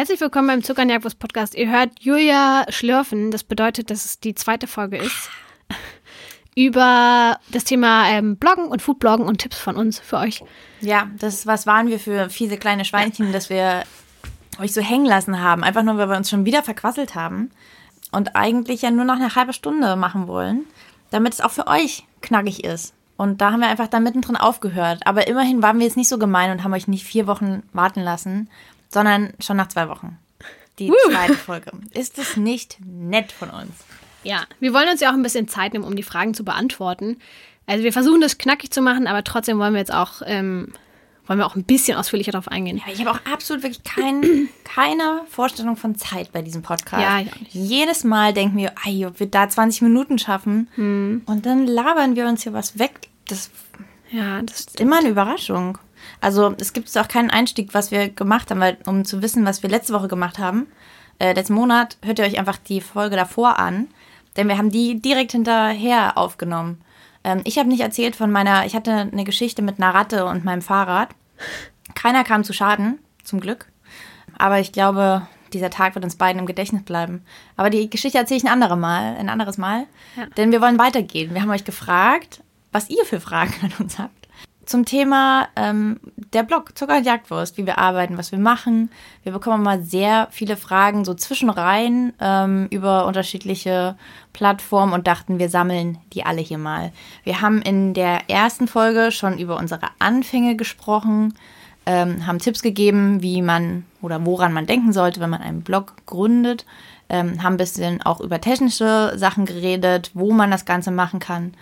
Herzlich willkommen beim Zucker und Jagdwurst Podcast. Ihr hört Julia schlürfen. Das bedeutet, dass es die zweite Folge ist. über das Thema ähm, Bloggen und Foodbloggen und Tipps von uns für euch. Ja, das was waren wir für fiese kleine Schweinchen, dass wir euch so hängen lassen haben. Einfach nur, weil wir uns schon wieder verquasselt haben. Und eigentlich ja nur noch eine halbe Stunde machen wollen, damit es auch für euch knackig ist. Und da haben wir einfach da mittendrin aufgehört. Aber immerhin waren wir jetzt nicht so gemein und haben euch nicht vier Wochen warten lassen, sondern schon nach zwei Wochen. Die uh. zweite Folge. Ist es nicht nett von uns? Ja, wir wollen uns ja auch ein bisschen Zeit nehmen, um die Fragen zu beantworten. Also wir versuchen das knackig zu machen, aber trotzdem wollen wir jetzt auch, ähm, wollen wir auch ein bisschen ausführlicher darauf eingehen. Ja, ich habe auch absolut wirklich kein, keine Vorstellung von Zeit bei diesem Podcast. Ja, ja. Jedes Mal denken wir, ey, ob wir da 20 Minuten schaffen hm. und dann labern wir uns hier was weg. Das, ja, das ist immer eine Überraschung. Also es gibt auch keinen Einstieg, was wir gemacht haben, weil um zu wissen, was wir letzte Woche gemacht haben, äh, letzten Monat, hört ihr euch einfach die Folge davor an, denn wir haben die direkt hinterher aufgenommen. Ähm, ich habe nicht erzählt von meiner, ich hatte eine Geschichte mit einer Ratte und meinem Fahrrad. Keiner kam zu Schaden, zum Glück. Aber ich glaube, dieser Tag wird uns beiden im Gedächtnis bleiben. Aber die Geschichte erzähle ich ein anderes Mal, ein anderes Mal. Ja. Denn wir wollen weitergehen. Wir haben euch gefragt, was ihr für Fragen an uns habt zum Thema ähm, der Blog Zucker und Jagdwurst, wie wir arbeiten, was wir machen. Wir bekommen mal sehr viele Fragen so zwischenrein ähm, über unterschiedliche Plattformen und dachten, wir sammeln die alle hier mal. Wir haben in der ersten Folge schon über unsere Anfänge gesprochen, ähm, haben Tipps gegeben, wie man oder woran man denken sollte, wenn man einen Blog gründet. Ähm, haben ein bisschen auch über technische Sachen geredet, wo man das Ganze machen kann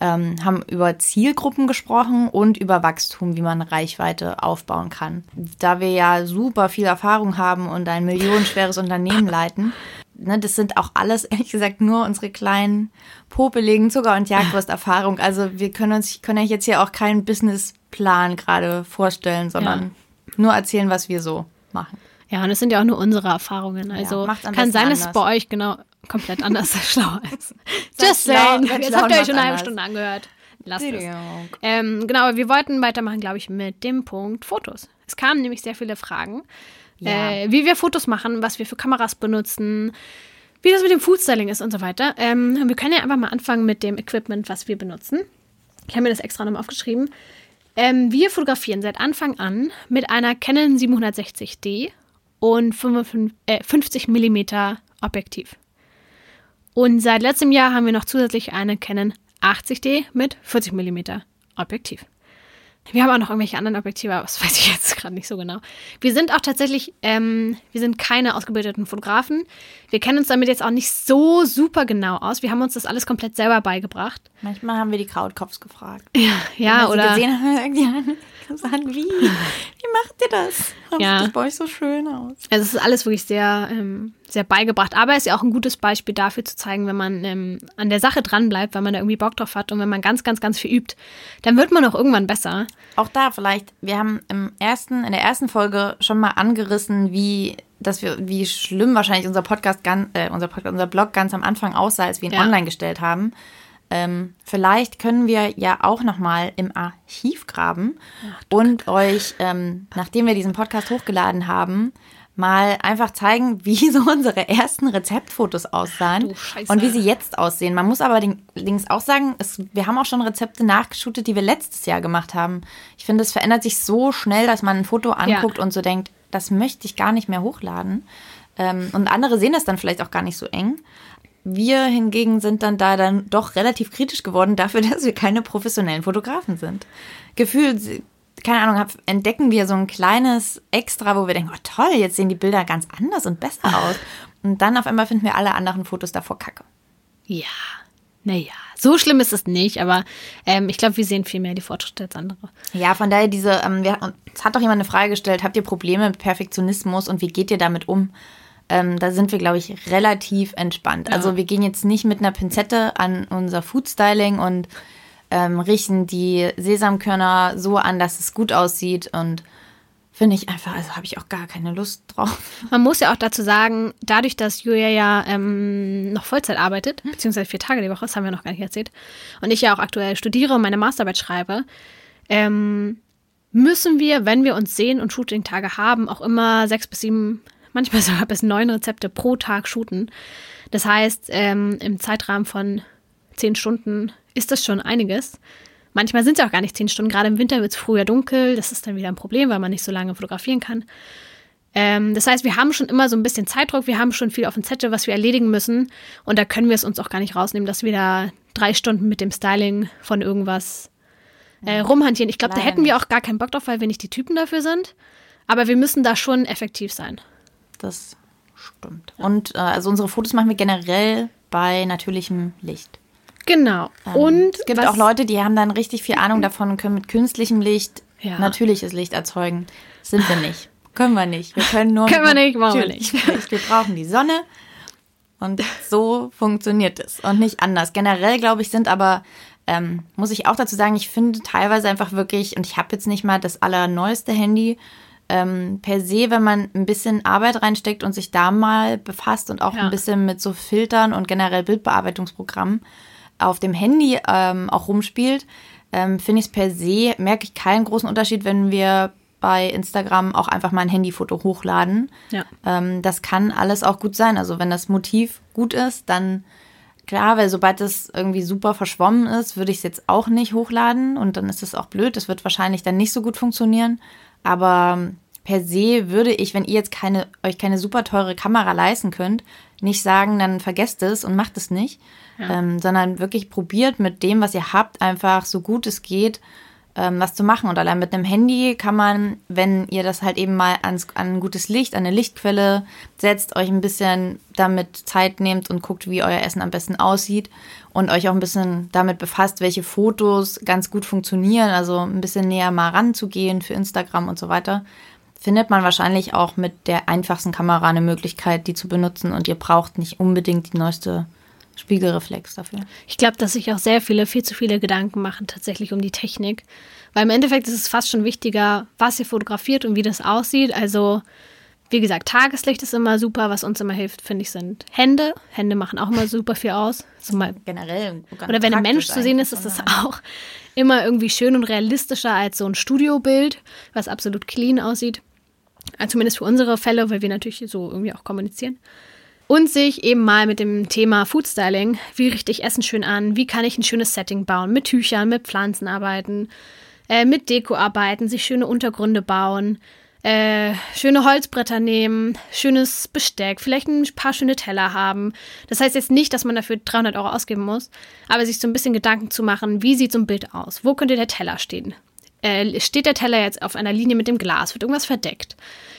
ähm, haben über Zielgruppen gesprochen und über Wachstum, wie man Reichweite aufbauen kann. Da wir ja super viel Erfahrung haben und ein millionenschweres Unternehmen leiten, ne, das sind auch alles, ehrlich gesagt, nur unsere kleinen, popeligen Zucker- und Jagdwurst-Erfahrung. Also wir können uns, kann euch jetzt hier auch keinen Businessplan gerade vorstellen, sondern ja. nur erzählen, was wir so machen. Ja, und es sind ja auch nur unsere Erfahrungen. Also ja, kann sein, dass es bei euch genau komplett anders schlauer ist. Just saying. Jetzt habt ihr euch schon eine halbe Stunde angehört. Lasst es. Ähm, genau, wir wollten weitermachen, glaube ich, mit dem Punkt Fotos. Es kamen nämlich sehr viele Fragen, ja. äh, wie wir Fotos machen, was wir für Kameras benutzen, wie das mit dem Foodstyling ist und so weiter. Ähm, wir können ja einfach mal anfangen mit dem Equipment, was wir benutzen. Ich habe mir das extra nochmal aufgeschrieben. Ähm, wir fotografieren seit Anfang an mit einer Canon 760D und 55, äh, 50 mm Objektiv. Und seit letztem Jahr haben wir noch zusätzlich eine Canon 80D mit 40 mm Objektiv. Wir haben auch noch irgendwelche anderen Objektive, aber das weiß ich jetzt gerade nicht so genau. Wir sind auch tatsächlich, ähm, wir sind keine ausgebildeten Fotografen. Wir kennen uns damit jetzt auch nicht so super genau aus. Wir haben uns das alles komplett selber beigebracht. Manchmal haben wir die Krautkopfs gefragt. Ja, ja Wenn oder. Sie gesehen haben, irgendwie sagen, wie? Macht ihr das? Warum ja. sieht das bei euch so schön aus? Also es ist alles wirklich sehr, ähm, sehr beigebracht. Aber es ist ja auch ein gutes Beispiel dafür zu zeigen, wenn man ähm, an der Sache dranbleibt, weil man da irgendwie Bock drauf hat und wenn man ganz, ganz, ganz viel übt, dann wird man auch irgendwann besser. Auch da vielleicht, wir haben im ersten, in der ersten Folge schon mal angerissen, wie dass wir, wie schlimm wahrscheinlich unser Podcast, äh, unser Podcast, unser Blog ganz am Anfang aussah, als wir ihn ja. online gestellt haben. Ähm, vielleicht können wir ja auch noch mal im Archiv graben Ach, und euch, ähm, nachdem wir diesen Podcast hochgeladen haben, mal einfach zeigen, wie so unsere ersten Rezeptfotos aussahen und wie sie jetzt aussehen. Man muss aber allerdings auch sagen, es, wir haben auch schon Rezepte nachgeschootet, die wir letztes Jahr gemacht haben. Ich finde, es verändert sich so schnell, dass man ein Foto anguckt ja. und so denkt, das möchte ich gar nicht mehr hochladen. Ähm, und andere sehen das dann vielleicht auch gar nicht so eng. Wir hingegen sind dann da dann doch relativ kritisch geworden dafür, dass wir keine professionellen Fotografen sind. Gefühlt, keine Ahnung, entdecken wir so ein kleines Extra, wo wir denken, oh toll, jetzt sehen die Bilder ganz anders und besser aus. Und dann auf einmal finden wir alle anderen Fotos davor kacke. Ja, naja, so schlimm ist es nicht, aber ähm, ich glaube, wir sehen viel mehr die Fortschritte als andere. Ja, von daher diese, ähm, wir, es hat doch jemand eine Frage gestellt, habt ihr Probleme mit Perfektionismus und wie geht ihr damit um? Ähm, da sind wir, glaube ich, relativ entspannt. Ja. Also wir gehen jetzt nicht mit einer Pinzette an unser Foodstyling und ähm, richten die Sesamkörner so an, dass es gut aussieht und finde ich einfach, also habe ich auch gar keine Lust drauf. Man muss ja auch dazu sagen, dadurch, dass Julia ja ähm, noch Vollzeit arbeitet, hm. beziehungsweise vier Tage die Woche, das haben wir noch gar nicht erzählt, und ich ja auch aktuell studiere und meine Masterarbeit schreibe, ähm, müssen wir, wenn wir uns sehen und Shooting-Tage haben, auch immer sechs bis sieben manchmal sogar bis neun Rezepte pro Tag shooten. Das heißt, ähm, im Zeitrahmen von zehn Stunden ist das schon einiges. Manchmal sind es auch gar nicht zehn Stunden. Gerade im Winter wird es früher dunkel. Das ist dann wieder ein Problem, weil man nicht so lange fotografieren kann. Ähm, das heißt, wir haben schon immer so ein bisschen Zeitdruck. Wir haben schon viel auf dem Zettel, was wir erledigen müssen. Und da können wir es uns auch gar nicht rausnehmen, dass wir da drei Stunden mit dem Styling von irgendwas äh, rumhantieren. Ich glaube, da hätten wir auch gar keinen Bock drauf, weil wir nicht die Typen dafür sind. Aber wir müssen da schon effektiv sein. Das stimmt. Und äh, also unsere Fotos machen wir generell bei natürlichem Licht. Genau. Ähm, und es gibt auch Leute, die haben dann richtig viel Ahnung davon und können mit künstlichem Licht ja. natürliches Licht erzeugen. Sind wir nicht. Können wir nicht. Wir können nur. können wir nicht, machen wir nicht. Wir brauchen die Sonne. Und so funktioniert es. Und nicht anders. Generell, glaube ich, sind aber, ähm, muss ich auch dazu sagen, ich finde teilweise einfach wirklich, und ich habe jetzt nicht mal das allerneueste Handy, ähm, per se, wenn man ein bisschen Arbeit reinsteckt und sich da mal befasst und auch ja. ein bisschen mit so Filtern und generell Bildbearbeitungsprogrammen auf dem Handy ähm, auch rumspielt, ähm, finde ich es per se, merke ich keinen großen Unterschied, wenn wir bei Instagram auch einfach mal ein Handyfoto hochladen. Ja. Ähm, das kann alles auch gut sein. Also wenn das Motiv gut ist, dann klar, weil sobald es irgendwie super verschwommen ist, würde ich es jetzt auch nicht hochladen und dann ist es auch blöd. Das wird wahrscheinlich dann nicht so gut funktionieren. Aber per se würde ich, wenn ihr jetzt keine, euch keine super teure Kamera leisten könnt, nicht sagen, dann vergesst es und macht es nicht, ja. ähm, sondern wirklich probiert mit dem, was ihr habt, einfach so gut es geht, ähm, was zu machen. Und allein mit einem Handy kann man, wenn ihr das halt eben mal ans, an ein gutes Licht, an eine Lichtquelle setzt, euch ein bisschen damit Zeit nehmt und guckt, wie euer Essen am besten aussieht und euch auch ein bisschen damit befasst, welche Fotos ganz gut funktionieren, also ein bisschen näher mal ranzugehen für Instagram und so weiter findet man wahrscheinlich auch mit der einfachsten Kamera eine Möglichkeit, die zu benutzen und ihr braucht nicht unbedingt die neueste Spiegelreflex dafür. Ich glaube, dass sich auch sehr viele viel zu viele Gedanken machen tatsächlich um die Technik, weil im Endeffekt ist es fast schon wichtiger, was ihr fotografiert und wie das aussieht. Also wie gesagt, Tageslicht ist immer super. Was uns immer hilft, finde ich, sind Hände. Hände machen auch immer super viel aus. Also mal, Generell. Oder wenn ein Mensch zu sehen ist, ist das auch immer irgendwie schön und realistischer als so ein Studiobild, was absolut clean aussieht. Also zumindest für unsere Fälle, weil wir natürlich so irgendwie auch kommunizieren. Und sich eben mal mit dem Thema Foodstyling, wie richte ich Essen schön an, wie kann ich ein schönes Setting bauen, mit Tüchern, mit Pflanzen arbeiten, äh, mit Deko arbeiten, sich schöne Untergründe bauen, äh, schöne Holzbretter nehmen, schönes Besteck, vielleicht ein paar schöne Teller haben. Das heißt jetzt nicht, dass man dafür 300 Euro ausgeben muss, aber sich so ein bisschen Gedanken zu machen, wie sieht so ein Bild aus? Wo könnte der Teller stehen? Äh, steht der Teller jetzt auf einer Linie mit dem Glas? Wird irgendwas verdeckt?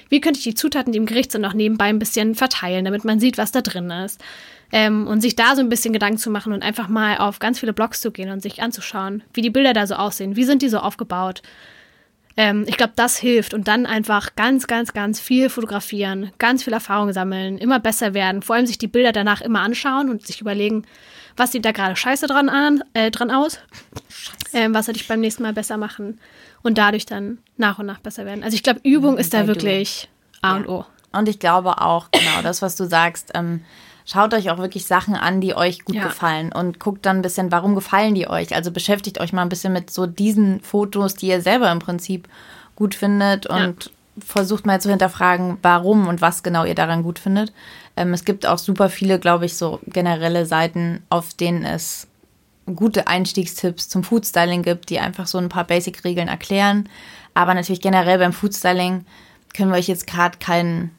Wie könnte ich die Zutaten, die im Gericht sind, noch nebenbei ein bisschen verteilen, damit man sieht, was da drin ist? Ähm, und sich da so ein bisschen Gedanken zu machen und einfach mal auf ganz viele Blogs zu gehen und sich anzuschauen, wie die Bilder da so aussehen, wie sind die so aufgebaut. Ähm, ich glaube, das hilft. Und dann einfach ganz, ganz, ganz viel fotografieren, ganz viel Erfahrung sammeln, immer besser werden, vor allem sich die Bilder danach immer anschauen und sich überlegen, was sieht da gerade scheiße dran, an, äh, dran aus, ähm, was sollte ich beim nächsten Mal besser machen? Und dadurch dann nach und nach besser werden. Also ich glaube, Übung ist da wirklich A und O. Und ich glaube auch, genau, das, was du sagst, ähm, schaut euch auch wirklich Sachen an, die euch gut ja. gefallen und guckt dann ein bisschen, warum gefallen die euch. Also beschäftigt euch mal ein bisschen mit so diesen Fotos, die ihr selber im Prinzip gut findet und ja. versucht mal zu hinterfragen, warum und was genau ihr daran gut findet. Ähm, es gibt auch super viele, glaube ich, so generelle Seiten, auf denen es gute Einstiegstipps zum Foodstyling gibt, die einfach so ein paar Basic-Regeln erklären. Aber natürlich generell beim Foodstyling können wir euch jetzt gerade kein,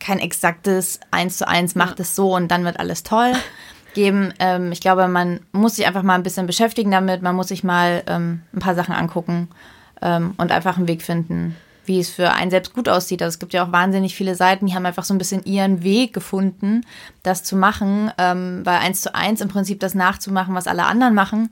kein exaktes eins zu eins macht es so und dann wird alles toll geben. Ähm, ich glaube, man muss sich einfach mal ein bisschen beschäftigen damit, man muss sich mal ähm, ein paar Sachen angucken ähm, und einfach einen Weg finden, wie es für einen selbst gut aussieht. Also es gibt ja auch wahnsinnig viele Seiten, die haben einfach so ein bisschen ihren Weg gefunden, das zu machen, ähm, weil eins zu eins im Prinzip das nachzumachen, was alle anderen machen,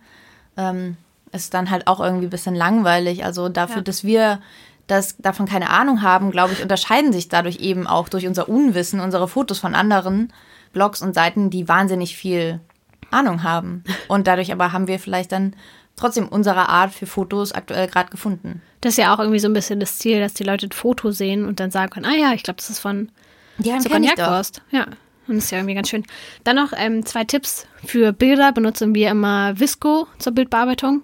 ähm, ist dann halt auch irgendwie ein bisschen langweilig. Also dafür, ja. dass wir das davon keine Ahnung haben, glaube ich, unterscheiden sich dadurch eben auch durch unser Unwissen unsere Fotos von anderen Blogs und Seiten, die wahnsinnig viel Ahnung haben. Und dadurch aber haben wir vielleicht dann trotzdem unsere Art für Fotos aktuell gerade gefunden. Das ist ja auch irgendwie so ein bisschen das Ziel, dass die Leute ein Foto sehen und dann sagen können, ah ja, ich glaube, das ist von ja, so Cognac-Wurst. Ja, und das ist ja irgendwie ganz schön. Dann noch ähm, zwei Tipps für Bilder. Benutzen wir immer Visco zur Bildbearbeitung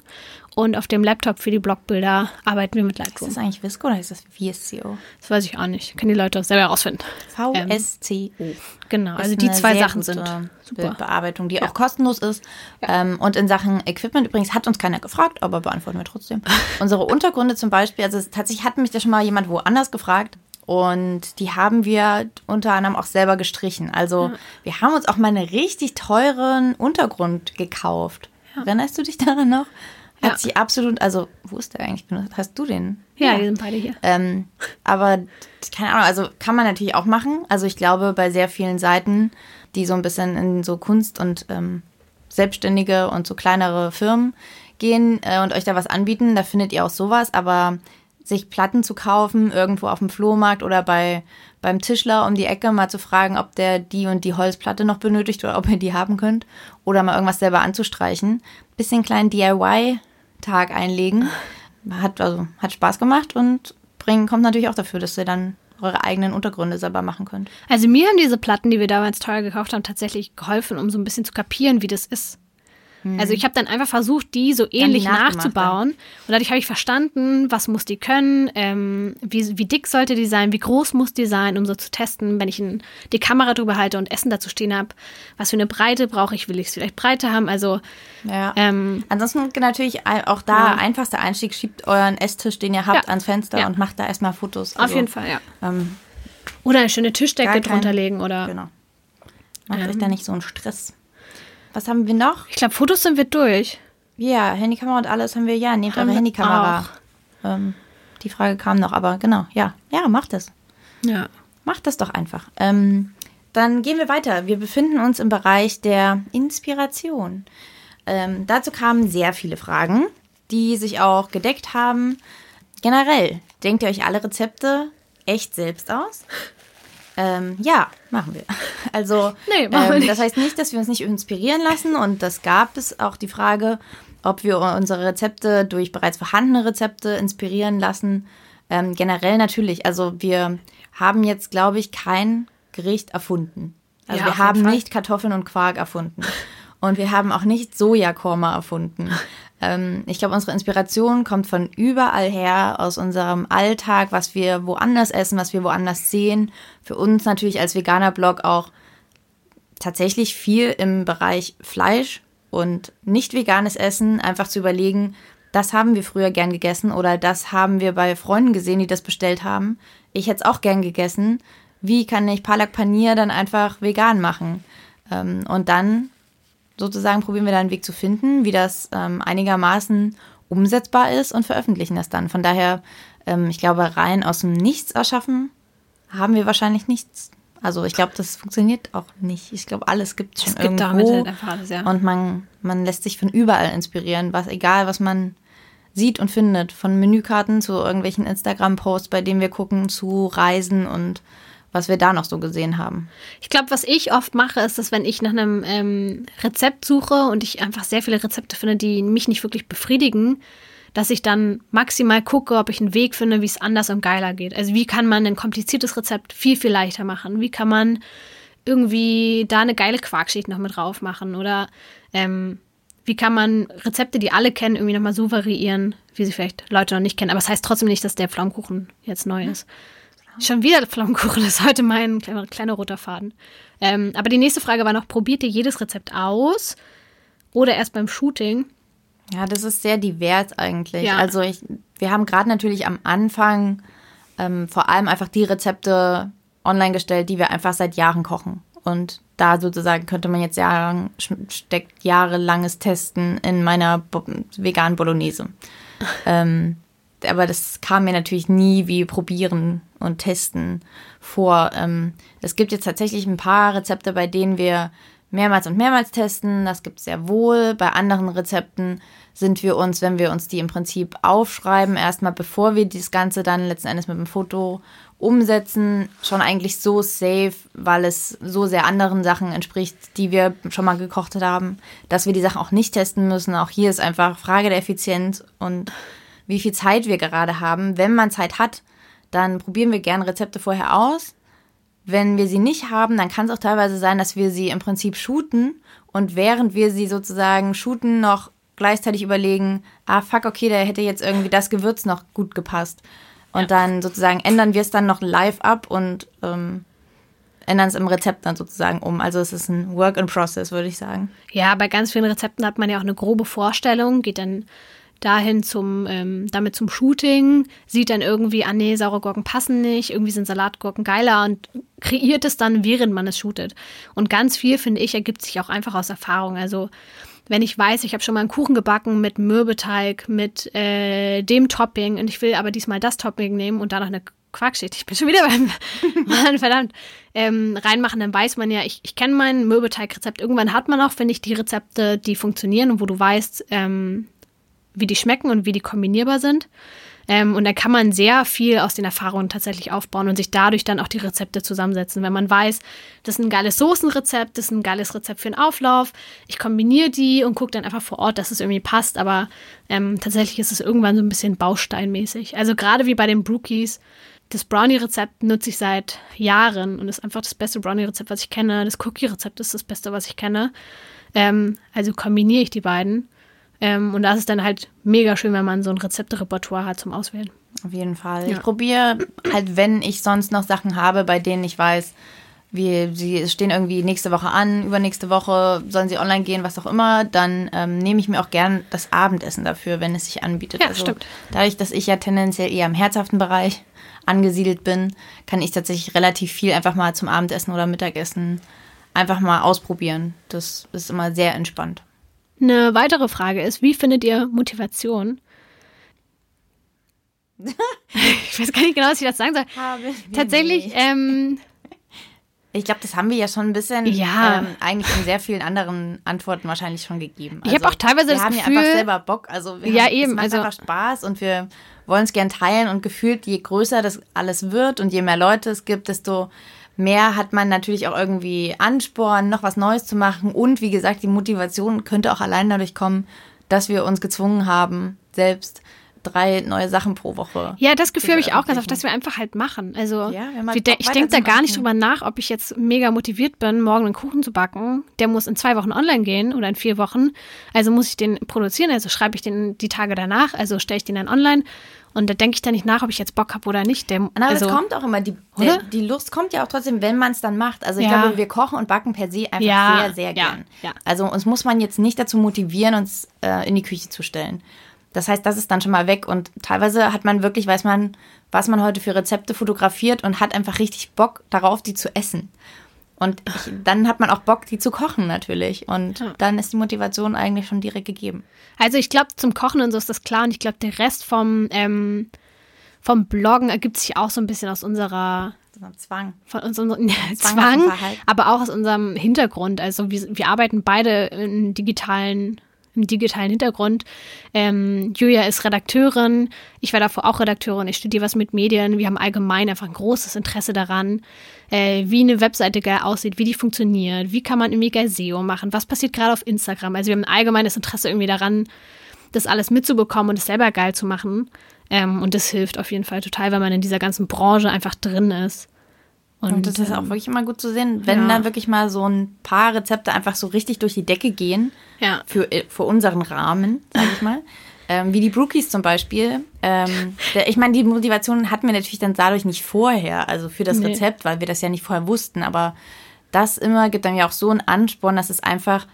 und auf dem Laptop für die Blogbilder arbeiten wir mit Lightroom. Ist das eigentlich Visco oder ist das VSCO? Das weiß ich auch nicht. Können die Leute auch selber herausfinden. VSCO. Ähm, genau, also die zwei Sachen sind super. Bearbeitung, die ja. auch kostenlos ist. Ja. Ähm, und in Sachen Equipment übrigens hat uns keiner gefragt, aber beantworten wir trotzdem. Unsere Untergründe zum Beispiel, also tatsächlich hat mich da schon mal jemand woanders gefragt. Und die haben wir unter anderem auch selber gestrichen. Also ja. wir haben uns auch mal einen richtig teuren Untergrund gekauft. Erinnerst du dich daran noch? Hat ja. sie absolut, also wo ist der eigentlich benutzt? Hast du den? Ja, ja. die sind beide hier. Ähm, aber keine Ahnung, also kann man natürlich auch machen. Also ich glaube, bei sehr vielen Seiten, die so ein bisschen in so Kunst und ähm, Selbstständige und so kleinere Firmen gehen äh, und euch da was anbieten, da findet ihr auch sowas. Aber sich Platten zu kaufen, irgendwo auf dem Flohmarkt oder bei, beim Tischler um die Ecke mal zu fragen, ob der die und die Holzplatte noch benötigt oder ob ihr die haben könnt. Oder mal irgendwas selber anzustreichen. Bisschen kleinen DIY Tag einlegen. Hat, also, hat Spaß gemacht und bringen kommt natürlich auch dafür, dass ihr dann eure eigenen Untergründe selber machen könnt. Also mir haben diese Platten, die wir damals teuer gekauft haben, tatsächlich geholfen, um so ein bisschen zu kapieren, wie das ist. Mhm. Also ich habe dann einfach versucht, die so ähnlich nachzubauen. Und dadurch habe ich verstanden, was muss die können, ähm, wie, wie dick sollte die sein, wie groß muss die sein, um so zu testen, wenn ich ein, die Kamera drüber halte und Essen dazu stehen habe, was für eine Breite brauche ich, will ich es vielleicht breiter haben. Also ja. Ähm, Ansonsten natürlich auch da ja. einfachster Einstieg, schiebt euren Esstisch, den ihr habt, ja. ans Fenster und macht da erstmal Fotos. Also, Auf jeden Fall, ja. Ähm, oder eine schöne Tischdecke drunter legen oder. Genau. Macht ähm, euch da nicht so einen Stress. Was haben wir noch? Ich glaube, Fotos sind wir durch. Ja, Handykamera und alles haben wir ja. Nehmt eure Handykamera. Ähm, die Frage kam noch, aber genau, ja. Ja, macht es. Ja. Macht das doch einfach. Ähm, dann gehen wir weiter. Wir befinden uns im Bereich der Inspiration. Ähm, dazu kamen sehr viele Fragen, die sich auch gedeckt haben. Generell, denkt ihr euch alle Rezepte echt selbst aus? Ähm, ja, machen wir. Also, nee, machen ähm, das heißt nicht, dass wir uns nicht inspirieren lassen. Und das gab es auch die Frage, ob wir unsere Rezepte durch bereits vorhandene Rezepte inspirieren lassen. Ähm, generell natürlich. Also wir haben jetzt, glaube ich, kein Gericht erfunden. Also ja, wir haben nicht Kartoffeln und Quark erfunden. Und wir haben auch nicht Sojakorma erfunden. Ähm, ich glaube, unsere Inspiration kommt von überall her, aus unserem Alltag, was wir woanders essen, was wir woanders sehen. Für uns natürlich als Veganer-Blog auch tatsächlich viel im Bereich Fleisch und nicht veganes Essen, einfach zu überlegen, das haben wir früher gern gegessen oder das haben wir bei Freunden gesehen, die das bestellt haben. Ich hätte es auch gern gegessen. Wie kann ich Palak Panier dann einfach vegan machen? Ähm, und dann sozusagen probieren wir da einen Weg zu finden, wie das ähm, einigermaßen umsetzbar ist und veröffentlichen das dann. Von daher, ähm, ich glaube, rein aus dem Nichts erschaffen haben wir wahrscheinlich nichts. Also ich glaube, das funktioniert auch nicht. Ich glaube, alles gibt es schon gibt irgendwo. Halt einfach alles, ja. Und man, man lässt sich von überall inspirieren, was egal, was man sieht und findet. Von Menükarten zu irgendwelchen Instagram-Posts, bei denen wir gucken, zu Reisen und was wir da noch so gesehen haben. Ich glaube, was ich oft mache, ist, dass wenn ich nach einem ähm, Rezept suche und ich einfach sehr viele Rezepte finde, die mich nicht wirklich befriedigen, dass ich dann maximal gucke, ob ich einen Weg finde, wie es anders und geiler geht. Also wie kann man ein kompliziertes Rezept viel, viel leichter machen? Wie kann man irgendwie da eine geile Quarkschicht noch mit drauf machen? Oder ähm, wie kann man Rezepte, die alle kennen, irgendwie nochmal so variieren, wie sie vielleicht Leute noch nicht kennen? Aber es das heißt trotzdem nicht, dass der Pflaumenkuchen jetzt neu ist. Schon wieder Pflaumenkuchen ist heute mein kleiner, kleiner roter Faden. Ähm, aber die nächste Frage war noch, probiert ihr jedes Rezept aus oder erst beim Shooting? Ja, das ist sehr divers eigentlich. Ja. Also ich, wir haben gerade natürlich am Anfang ähm, vor allem einfach die Rezepte online gestellt, die wir einfach seit Jahren kochen. Und da sozusagen könnte man jetzt sagen, steckt jahrelanges Testen in meiner Bo veganen Bolognese. ähm, aber das kam mir natürlich nie wie probieren und testen vor. Ähm, es gibt jetzt tatsächlich ein paar Rezepte, bei denen wir mehrmals und mehrmals testen. Das gibt es sehr wohl. Bei anderen Rezepten sind wir uns, wenn wir uns die im Prinzip aufschreiben, erstmal bevor wir das Ganze dann letzten Endes mit dem Foto umsetzen, schon eigentlich so safe, weil es so sehr anderen Sachen entspricht, die wir schon mal gekocht haben, dass wir die Sachen auch nicht testen müssen. Auch hier ist einfach Frage der Effizienz und wie viel Zeit wir gerade haben. Wenn man Zeit hat, dann probieren wir gerne Rezepte vorher aus. Wenn wir sie nicht haben, dann kann es auch teilweise sein, dass wir sie im Prinzip shooten und während wir sie sozusagen shooten, noch gleichzeitig überlegen, ah fuck, okay, da hätte jetzt irgendwie das Gewürz noch gut gepasst. Und ja. dann sozusagen ändern wir es dann noch live ab und ähm, ändern es im Rezept dann sozusagen um. Also es ist ein Work in Process, würde ich sagen. Ja, bei ganz vielen Rezepten hat man ja auch eine grobe Vorstellung, geht dann dahin zum, ähm, damit zum Shooting, sieht dann irgendwie, ah nee, saure Gurken passen nicht, irgendwie sind Salatgurken geiler und kreiert es dann, während man es shootet. Und ganz viel, finde ich, ergibt sich auch einfach aus Erfahrung. Also wenn ich weiß, ich habe schon mal einen Kuchen gebacken mit Mürbeteig, mit äh, dem Topping und ich will aber diesmal das Topping nehmen und da noch eine Quarkschicht, ich bin schon wieder beim Mann, verdammt, ähm, reinmachen, dann weiß man ja, ich, ich kenne mein Mürbeteigrezept. Irgendwann hat man auch, finde ich, die Rezepte, die funktionieren und wo du weißt, ähm, wie die schmecken und wie die kombinierbar sind. Ähm, und da kann man sehr viel aus den Erfahrungen tatsächlich aufbauen und sich dadurch dann auch die Rezepte zusammensetzen. Wenn man weiß, das ist ein geiles Soßenrezept, das ist ein geiles Rezept für einen Auflauf, ich kombiniere die und gucke dann einfach vor Ort, dass es irgendwie passt. Aber ähm, tatsächlich ist es irgendwann so ein bisschen bausteinmäßig. Also gerade wie bei den Brookies, das Brownie-Rezept nutze ich seit Jahren und ist einfach das beste Brownie-Rezept, was ich kenne. Das Cookie-Rezept ist das Beste, was ich kenne. Ähm, also kombiniere ich die beiden. Ähm, und das ist dann halt mega schön, wenn man so ein Rezepterepertoire hat zum Auswählen. Auf jeden Fall. Ja. Ich probiere halt, wenn ich sonst noch Sachen habe, bei denen ich weiß, wie, sie stehen irgendwie nächste Woche an, übernächste Woche sollen sie online gehen, was auch immer, dann ähm, nehme ich mir auch gern das Abendessen dafür, wenn es sich anbietet. Ja, also, stimmt. Dadurch, dass ich ja tendenziell eher im herzhaften Bereich angesiedelt bin, kann ich tatsächlich relativ viel einfach mal zum Abendessen oder Mittagessen einfach mal ausprobieren. Das ist immer sehr entspannt. Eine weitere Frage ist, wie findet ihr Motivation? ich weiß gar nicht genau, was ich das sagen soll. Tatsächlich, ähm, ich glaube, das haben wir ja schon ein bisschen ja. ähm, eigentlich in sehr vielen anderen Antworten wahrscheinlich schon gegeben. Also, ich habe auch teilweise das Gefühl, wir haben ja einfach selber Bock. Also wir ja haben, eben, es macht also einfach Spaß und wir wollen es gern teilen und gefühlt je größer das alles wird und je mehr Leute es gibt, desto mehr hat man natürlich auch irgendwie Ansporn, noch was Neues zu machen. Und wie gesagt, die Motivation könnte auch allein dadurch kommen, dass wir uns gezwungen haben, selbst drei neue Sachen pro Woche. Ja, das Gefühl habe ich auch ganz oft, dass wir einfach halt machen. Also ja, de ich denke da gar nicht drüber nach, ob ich jetzt mega motiviert bin, morgen einen Kuchen zu backen. Der muss in zwei Wochen online gehen oder in vier Wochen. Also muss ich den produzieren, also schreibe ich den die Tage danach, also stelle ich den dann online und da denke ich dann nicht nach, ob ich jetzt Bock habe oder nicht. Der, Aber also, es kommt auch immer, die, der, die Lust kommt ja auch trotzdem, wenn man es dann macht. Also ich ja. glaube, wir kochen und backen per se einfach ja, sehr, sehr gern. Ja, also uns muss man jetzt nicht dazu motivieren, uns äh, in die Küche zu stellen. Das heißt, das ist dann schon mal weg und teilweise hat man wirklich, weiß man, was man heute für Rezepte fotografiert und hat einfach richtig Bock darauf, die zu essen. Und ich, dann hat man auch Bock, die zu kochen natürlich. Und ja. dann ist die Motivation eigentlich schon direkt gegeben. Also ich glaube, zum Kochen und so ist das klar. Und ich glaube, der Rest vom, ähm, vom Bloggen ergibt sich auch so ein bisschen aus unserer Zwang. Von unserem Zwang, Zwang aber auch aus unserem Hintergrund. Also wir, wir arbeiten beide in digitalen im digitalen Hintergrund. Ähm, Julia ist Redakteurin, ich war davor auch Redakteurin, ich studiere was mit Medien. Wir haben allgemein einfach ein großes Interesse daran, äh, wie eine Webseite geil aussieht, wie die funktioniert, wie kann man irgendwie geil SEO machen, was passiert gerade auf Instagram. Also wir haben ein allgemeines Interesse irgendwie daran, das alles mitzubekommen und es selber geil zu machen. Ähm, und das hilft auf jeden Fall total, wenn man in dieser ganzen Branche einfach drin ist. Und, und das ist auch ähm, wirklich immer gut zu sehen, wenn ja. dann wirklich mal so ein paar Rezepte einfach so richtig durch die Decke gehen. Ja. Für, äh, für unseren Rahmen, sage ich mal. Ähm, wie die Brookies zum Beispiel. Ähm, ich meine, die Motivation hatten wir natürlich dann dadurch nicht vorher, also für das nee. Rezept, weil wir das ja nicht vorher wussten. Aber das immer gibt dann ja auch so einen Ansporn, dass es einfach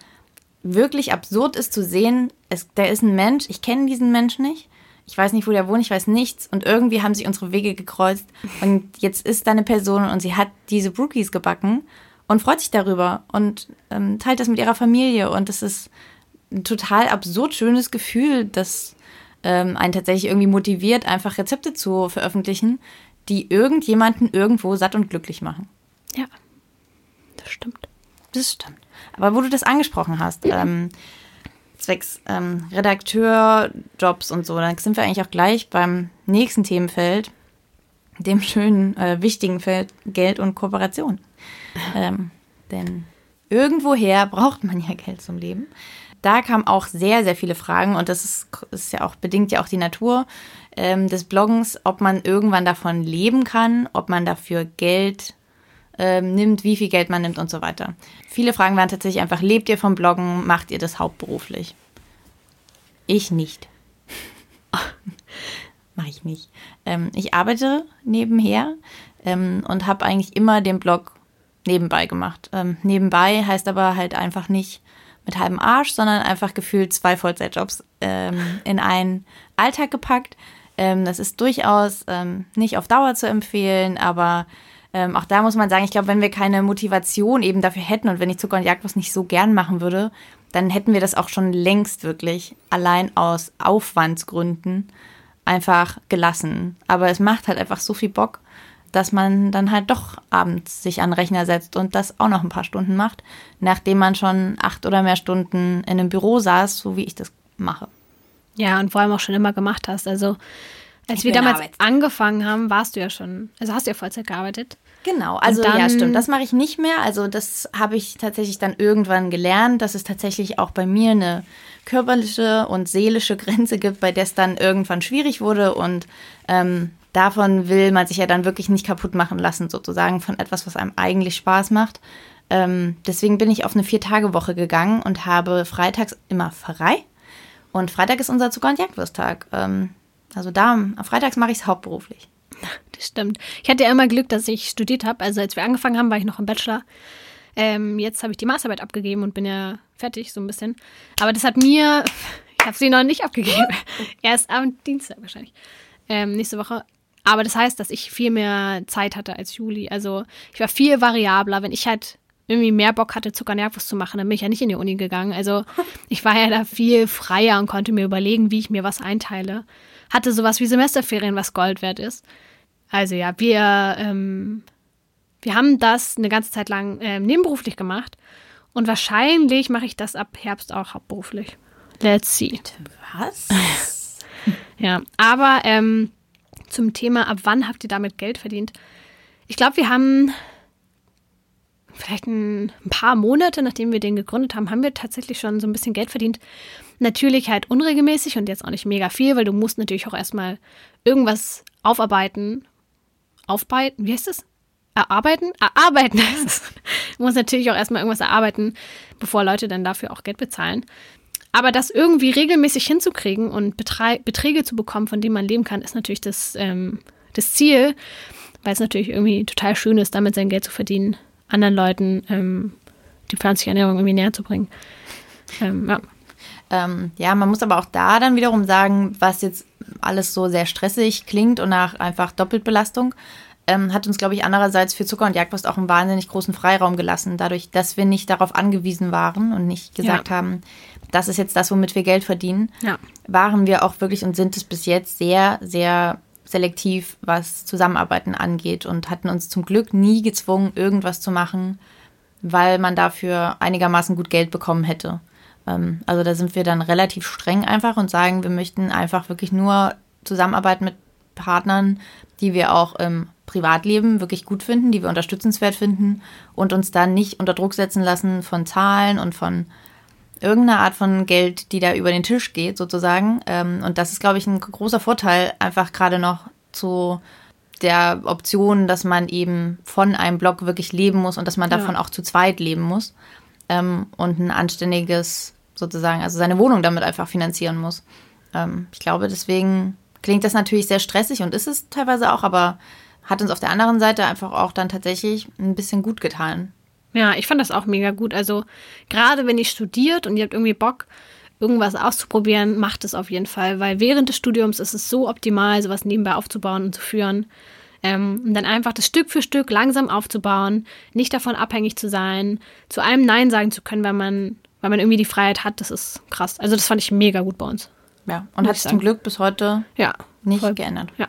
wirklich absurd ist zu sehen, es, der ist ein Mensch, ich kenne diesen Mensch nicht ich weiß nicht, wo der wohnt, ich weiß nichts. Und irgendwie haben sich unsere Wege gekreuzt. Und jetzt ist da eine Person und sie hat diese Brookies gebacken und freut sich darüber und ähm, teilt das mit ihrer Familie. Und das ist ein total absurd schönes Gefühl, das ähm, einen tatsächlich irgendwie motiviert, einfach Rezepte zu veröffentlichen, die irgendjemanden irgendwo satt und glücklich machen. Ja, das stimmt. Das stimmt. Aber wo du das angesprochen hast, ähm, zwecks ähm, Redakteurjobs und so, dann sind wir eigentlich auch gleich beim nächsten Themenfeld, dem schönen, äh, wichtigen Feld Geld und Kooperation. Ähm, denn irgendwoher braucht man ja Geld zum Leben. Da kamen auch sehr, sehr viele Fragen und das ist, ist ja auch, bedingt ja auch die Natur ähm, des Bloggens, ob man irgendwann davon leben kann, ob man dafür Geld ähm, nimmt, wie viel Geld man nimmt und so weiter. Viele Fragen waren tatsächlich einfach, lebt ihr vom Bloggen, macht ihr das hauptberuflich? Ich nicht. Mache ich nicht. Ähm, ich arbeite nebenher ähm, und habe eigentlich immer den Blog nebenbei gemacht. Ähm, nebenbei heißt aber halt einfach nicht mit halbem Arsch, sondern einfach gefühlt zwei Vollzeitjobs ähm, in einen Alltag gepackt. Ähm, das ist durchaus ähm, nicht auf Dauer zu empfehlen, aber ähm, auch da muss man sagen, ich glaube, wenn wir keine Motivation eben dafür hätten und wenn ich Zucker und Jagdwurst nicht so gern machen würde, dann hätten wir das auch schon längst wirklich allein aus Aufwandsgründen einfach gelassen. Aber es macht halt einfach so viel Bock, dass man dann halt doch abends sich an den Rechner setzt und das auch noch ein paar Stunden macht, nachdem man schon acht oder mehr Stunden in einem Büro saß, so wie ich das mache. Ja, und vor allem auch schon immer gemacht hast. Also als ich wir damals angefangen haben, warst du ja schon, also hast du ja Vollzeit gearbeitet. Genau, also dann, ja, stimmt. Das mache ich nicht mehr. Also das habe ich tatsächlich dann irgendwann gelernt, dass es tatsächlich auch bei mir eine körperliche und seelische Grenze gibt, bei der es dann irgendwann schwierig wurde. Und ähm, davon will man sich ja dann wirklich nicht kaputt machen lassen, sozusagen von etwas, was einem eigentlich Spaß macht. Ähm, deswegen bin ich auf eine Vier-Tage-Woche gegangen und habe freitags immer frei. Und Freitag ist unser Zucker- und Jagdwursttag. Ähm, also da, am Freitags mache ich es hauptberuflich. Das stimmt. Ich hatte ja immer Glück, dass ich studiert habe. Also als wir angefangen haben, war ich noch im Bachelor. Ähm, jetzt habe ich die Masterarbeit abgegeben und bin ja fertig, so ein bisschen. Aber das hat mir, ich habe sie noch nicht abgegeben. Erst am Dienstag wahrscheinlich. Ähm, nächste Woche. Aber das heißt, dass ich viel mehr Zeit hatte als Juli. Also ich war viel variabler. Wenn ich halt irgendwie mehr Bock hatte, Zuckernervus zu machen, dann bin ich ja nicht in die Uni gegangen. Also ich war ja da viel freier und konnte mir überlegen, wie ich mir was einteile. Hatte sowas wie Semesterferien, was Gold wert ist. Also ja, wir, ähm, wir haben das eine ganze Zeit lang ähm, nebenberuflich gemacht und wahrscheinlich mache ich das ab Herbst auch hauptberuflich. Let's see. Was? ja, aber ähm, zum Thema, ab wann habt ihr damit Geld verdient? Ich glaube, wir haben vielleicht ein, paar Monate, nachdem wir den gegründet haben, haben wir tatsächlich schon so ein bisschen Geld verdient. Natürlich halt unregelmäßig und jetzt auch nicht mega viel, weil du musst natürlich auch erstmal irgendwas aufarbeiten, aufbereiten, wie heißt das? Erarbeiten? Erarbeiten heißt es. Du musst natürlich auch erstmal irgendwas erarbeiten, bevor Leute dann dafür auch Geld bezahlen. Aber das irgendwie regelmäßig hinzukriegen und Betrei Beträge zu bekommen, von denen man leben kann, ist natürlich das, ähm, das Ziel, weil es natürlich irgendwie total schön ist, damit sein Geld zu verdienen, anderen Leuten ähm, die pflanzliche Ernährung irgendwie näher zu bringen. Ähm, ja. Ähm, ja, man muss aber auch da dann wiederum sagen, was jetzt alles so sehr stressig klingt und nach einfach Doppelbelastung, ähm, hat uns, glaube ich, andererseits für Zucker und Jagdwurst auch einen wahnsinnig großen Freiraum gelassen, dadurch, dass wir nicht darauf angewiesen waren und nicht gesagt ja. haben, das ist jetzt das, womit wir Geld verdienen, ja. waren wir auch wirklich und sind es bis jetzt sehr, sehr selektiv, was Zusammenarbeiten angeht und hatten uns zum Glück nie gezwungen, irgendwas zu machen, weil man dafür einigermaßen gut Geld bekommen hätte. Ähm, also da sind wir dann relativ streng einfach und sagen, wir möchten einfach wirklich nur zusammenarbeiten mit Partnern, die wir auch im Privatleben wirklich gut finden, die wir unterstützenswert finden und uns dann nicht unter Druck setzen lassen von Zahlen und von irgendeiner Art von Geld, die da über den Tisch geht, sozusagen. Ähm, und das ist, glaube ich, ein großer Vorteil, einfach gerade noch zu der Option, dass man eben von einem Blog wirklich leben muss und dass man davon ja. auch zu zweit leben muss ähm, und ein anständiges sozusagen, also seine Wohnung damit einfach finanzieren muss. Ähm, ich glaube, deswegen klingt das natürlich sehr stressig und ist es teilweise auch, aber hat uns auf der anderen Seite einfach auch dann tatsächlich ein bisschen gut getan. Ja, ich fand das auch mega gut. Also gerade wenn ihr studiert und ihr habt irgendwie Bock, irgendwas auszuprobieren, macht es auf jeden Fall, weil während des Studiums ist es so optimal, sowas nebenbei aufzubauen und zu führen. Ähm, und dann einfach das Stück für Stück langsam aufzubauen, nicht davon abhängig zu sein, zu allem Nein sagen zu können, weil man weil man irgendwie die Freiheit hat, das ist krass. Also das fand ich mega gut bei uns. Ja, und hat sich zum Glück bis heute ja, nicht voll. geändert. Ja.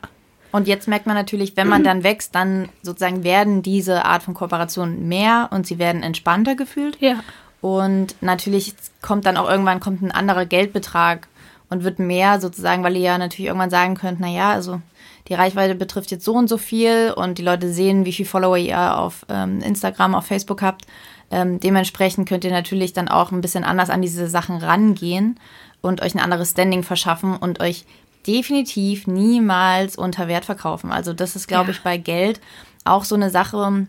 Und jetzt merkt man natürlich, wenn man dann wächst, dann sozusagen werden diese Art von Kooperationen mehr und sie werden entspannter gefühlt. Ja. Und natürlich kommt dann auch irgendwann kommt ein anderer Geldbetrag und wird mehr sozusagen, weil ihr ja natürlich irgendwann sagen könnt, naja, also die Reichweite betrifft jetzt so und so viel und die Leute sehen, wie viele Follower ihr auf ähm, Instagram, auf Facebook habt. Ähm, dementsprechend könnt ihr natürlich dann auch ein bisschen anders an diese Sachen rangehen und euch ein anderes Standing verschaffen und euch definitiv niemals unter Wert verkaufen. Also das ist, glaube ja. ich, bei Geld auch so eine Sache.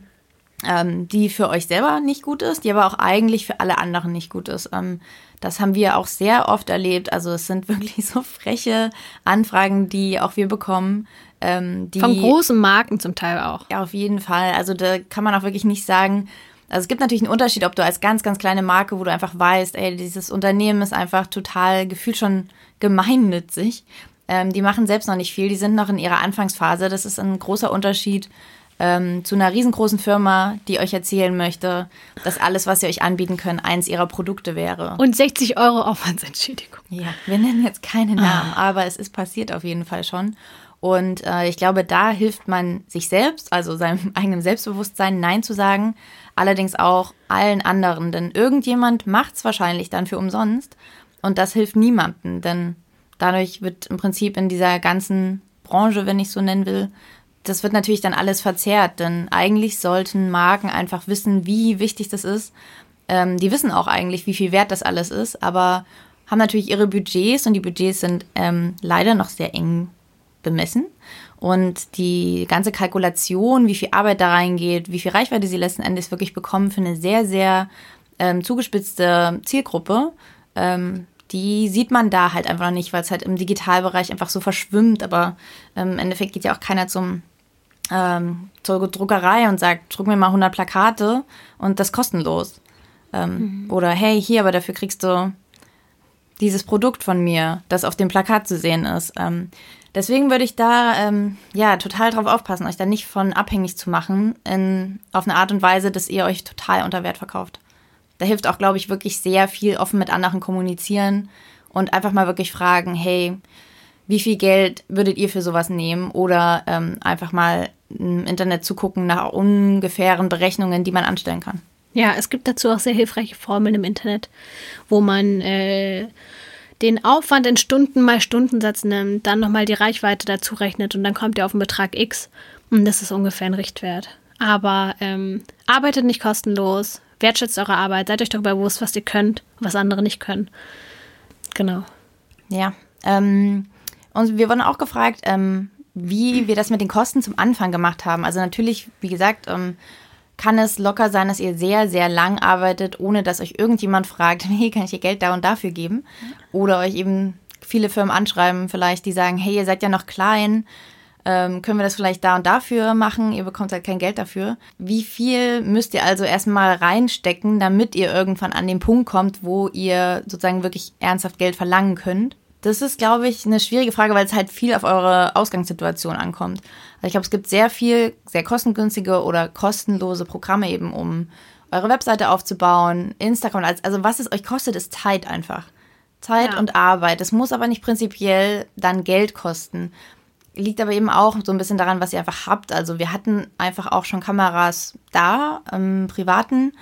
ähm, die für euch selber nicht gut ist, die aber auch eigentlich für alle anderen nicht gut ist. Ähm, das haben wir auch sehr oft erlebt. Also es sind wirklich so freche Anfragen, die auch wir bekommen. Ähm, die, Von großen Marken zum Teil auch. Ja, auf jeden Fall. Also da kann man auch wirklich nicht sagen, also es gibt natürlich einen Unterschied, ob du als ganz, ganz kleine Marke, wo du einfach weißt, ey, dieses Unternehmen ist einfach total gefühlt schon gemeinnützig. Ähm, die machen selbst noch nicht viel, die sind noch in ihrer Anfangsphase. Das ist ein großer Unterschied ähm, zu einer riesengroßen Firma, die euch erzählen möchte, dass alles, was sie euch anbieten können, eins ihrer Produkte wäre. Und 60 Euro Aufwandsentschädigung. Ja, wir nennen jetzt keine Namen, ah. aber es ist passiert auf jeden Fall schon. Und äh, ich glaube, da hilft man sich selbst, also seinem eigenen Selbstbewusstsein, Nein zu sagen. Allerdings auch allen anderen, denn irgendjemand macht es wahrscheinlich dann für umsonst. Und das hilft niemandem, denn dadurch wird im Prinzip in dieser ganzen Branche, wenn ich so nennen will, das wird natürlich dann alles verzerrt, denn eigentlich sollten Marken einfach wissen, wie wichtig das ist. Ähm, die wissen auch eigentlich, wie viel wert das alles ist, aber haben natürlich ihre Budgets und die Budgets sind ähm, leider noch sehr eng bemessen. Und die ganze Kalkulation, wie viel Arbeit da reingeht, wie viel Reichweite sie letzten Endes wirklich bekommen für eine sehr, sehr ähm, zugespitzte Zielgruppe, ähm, die sieht man da halt einfach noch nicht, weil es halt im Digitalbereich einfach so verschwimmt. Aber ähm, im Endeffekt geht ja auch keiner zum ähm, zur Druckerei und sagt, druck mir mal 100 Plakate und das kostenlos. Ähm, mhm. Oder hey, hier, aber dafür kriegst du dieses Produkt von mir, das auf dem Plakat zu sehen ist. Ähm, deswegen würde ich da ähm, ja total drauf aufpassen, euch da nicht von abhängig zu machen, in, auf eine Art und Weise, dass ihr euch total unter Wert verkauft. Da hilft auch, glaube ich, wirklich sehr viel offen mit anderen kommunizieren und einfach mal wirklich fragen, hey, wie viel Geld würdet ihr für sowas nehmen? Oder ähm, einfach mal im Internet zu gucken nach ungefähren Berechnungen, die man anstellen kann. Ja, es gibt dazu auch sehr hilfreiche Formeln im Internet, wo man äh, den Aufwand in Stunden mal Stundensatz nimmt, dann nochmal die Reichweite dazu rechnet und dann kommt ihr auf einen Betrag X und das ist ungefähr ein Richtwert. Aber ähm, arbeitet nicht kostenlos, wertschätzt eure Arbeit, seid euch darüber bewusst, was ihr könnt, was andere nicht können. Genau. Ja. Ähm, und wir wurden auch gefragt, ähm, wie wir das mit den Kosten zum Anfang gemacht haben. Also natürlich, wie gesagt, ähm, kann es locker sein, dass ihr sehr, sehr lang arbeitet, ohne dass euch irgendjemand fragt, hey, kann ich ihr Geld da und dafür geben? Oder euch eben viele Firmen anschreiben, vielleicht, die sagen, hey, ihr seid ja noch klein, ähm, können wir das vielleicht da und dafür machen? Ihr bekommt halt kein Geld dafür. Wie viel müsst ihr also erstmal reinstecken, damit ihr irgendwann an den Punkt kommt, wo ihr sozusagen wirklich ernsthaft Geld verlangen könnt? Das ist, glaube ich, eine schwierige Frage, weil es halt viel auf eure Ausgangssituation ankommt. Also ich glaube, es gibt sehr viel, sehr kostengünstige oder kostenlose Programme eben, um eure Webseite aufzubauen, Instagram, also was es euch kostet, ist Zeit einfach. Zeit ja. und Arbeit. Es muss aber nicht prinzipiell dann Geld kosten. Liegt aber eben auch so ein bisschen daran, was ihr einfach habt. Also wir hatten einfach auch schon Kameras da, im Privaten,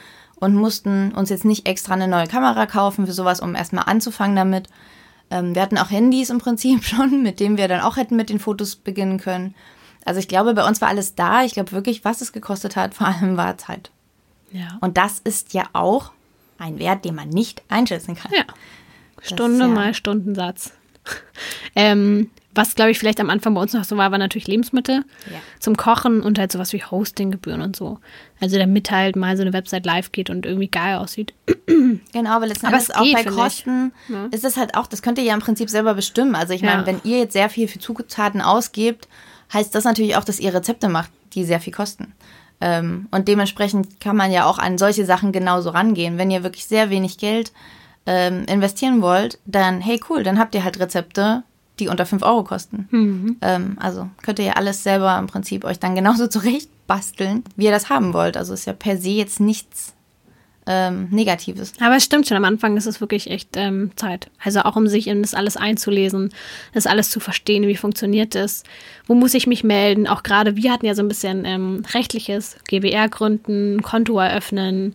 und mussten uns jetzt nicht extra eine neue Kamera kaufen für sowas, um erstmal anzufangen damit. Ähm, wir hatten auch Handys im Prinzip schon, mit denen wir dann auch hätten mit den Fotos beginnen können. Also ich glaube, bei uns war alles da. Ich glaube wirklich, was es gekostet hat, vor allem war Zeit. Ja. Und das ist ja auch ein Wert, den man nicht einschätzen kann. Ja. Stunde ja mal Stundensatz. ähm, was, glaube ich, vielleicht am Anfang bei uns noch so war, war natürlich Lebensmittel ja. zum Kochen und halt sowas wie Hostinggebühren und so. Also damit halt mal so eine Website live geht und irgendwie geil aussieht. Genau, aber letztendlich auch bei Kosten ja. ist es halt auch, das könnt ihr ja im Prinzip selber bestimmen. Also ich meine, ja. wenn ihr jetzt sehr viel für Zutaten ausgebt, heißt das natürlich auch, dass ihr Rezepte macht, die sehr viel kosten. Ähm, und dementsprechend kann man ja auch an solche Sachen genauso rangehen. Wenn ihr wirklich sehr wenig Geld ähm, investieren wollt, dann hey cool, dann habt ihr halt Rezepte, die unter 5 Euro kosten. Mhm. Ähm, also könnt ihr ja alles selber im Prinzip euch dann genauso zurecht basteln, wie ihr das haben wollt. Also ist ja per se jetzt nichts ähm, Negatives. Aber es stimmt schon, am Anfang ist es wirklich echt ähm, Zeit. Also auch um sich in das alles einzulesen, das alles zu verstehen, wie funktioniert es, wo muss ich mich melden. Auch gerade wir hatten ja so ein bisschen ähm, rechtliches, GBR gründen, Konto eröffnen.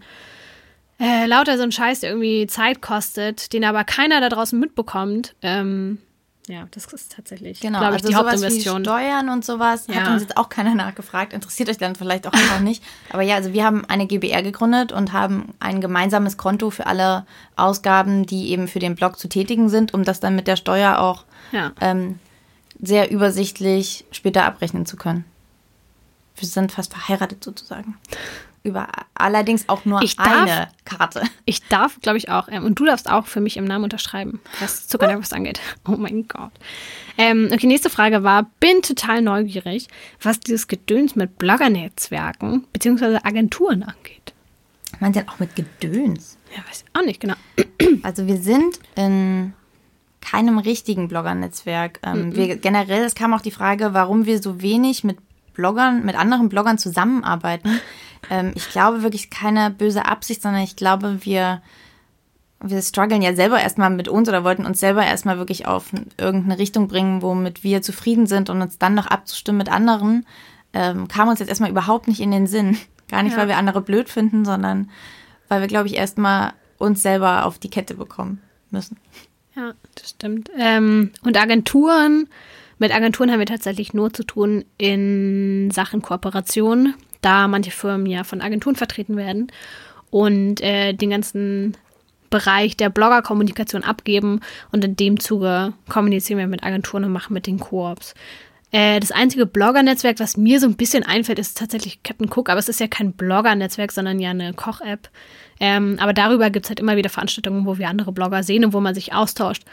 Äh, lauter so ein Scheiß, der irgendwie Zeit kostet, den aber keiner da draußen mitbekommt. Ähm, ja, das ist tatsächlich, genau, glaube ich, also die Hauptinvestition. Wie Steuern und sowas ja. hat uns jetzt auch keiner nachgefragt. Interessiert euch dann vielleicht auch einfach nicht. Aber ja, also wir haben eine GBR gegründet und haben ein gemeinsames Konto für alle Ausgaben, die eben für den Blog zu tätigen sind, um das dann mit der Steuer auch ja. ähm, sehr übersichtlich später abrechnen zu können. Wir sind fast verheiratet sozusagen. Über allerdings auch nur ich eine darf, Karte. Ich darf, glaube ich, auch. Ähm, und du darfst auch für mich im Namen unterschreiben, was Zuckernervus angeht. Oh mein Gott. Ähm, okay, nächste Frage war, bin total neugierig, was dieses Gedöns mit Bloggernetzwerken bzw. Agenturen angeht. Man denn auch mit Gedöns? Ja, weiß ich auch nicht, genau. Also wir sind in keinem richtigen Bloggernetzwerk. Ähm, wir, generell, es kam auch die Frage, warum wir so wenig mit Bloggern, mit anderen Bloggern zusammenarbeiten. Ähm, ich glaube wirklich keine böse Absicht, sondern ich glaube, wir, wir strugglen ja selber erstmal mit uns oder wollten uns selber erstmal wirklich auf irgendeine Richtung bringen, womit wir zufrieden sind und uns dann noch abzustimmen mit anderen, ähm, kam uns jetzt erstmal überhaupt nicht in den Sinn. Gar nicht, ja. weil wir andere blöd finden, sondern weil wir, glaube ich, erstmal uns selber auf die Kette bekommen müssen. Ja, das stimmt. Ähm, und Agenturen, mit Agenturen haben wir tatsächlich nur zu tun in Sachen Kooperation, da manche Firmen ja von Agenturen vertreten werden und äh, den ganzen Bereich der Bloggerkommunikation abgeben und in dem Zuge kommunizieren wir mit Agenturen und machen mit den Koops. Äh, das einzige Blogger-Netzwerk, was mir so ein bisschen einfällt, ist tatsächlich Captain Cook, aber es ist ja kein Blogger-Netzwerk, sondern ja eine Koch-App. Ähm, aber darüber gibt es halt immer wieder Veranstaltungen, wo wir andere Blogger sehen und wo man sich austauscht.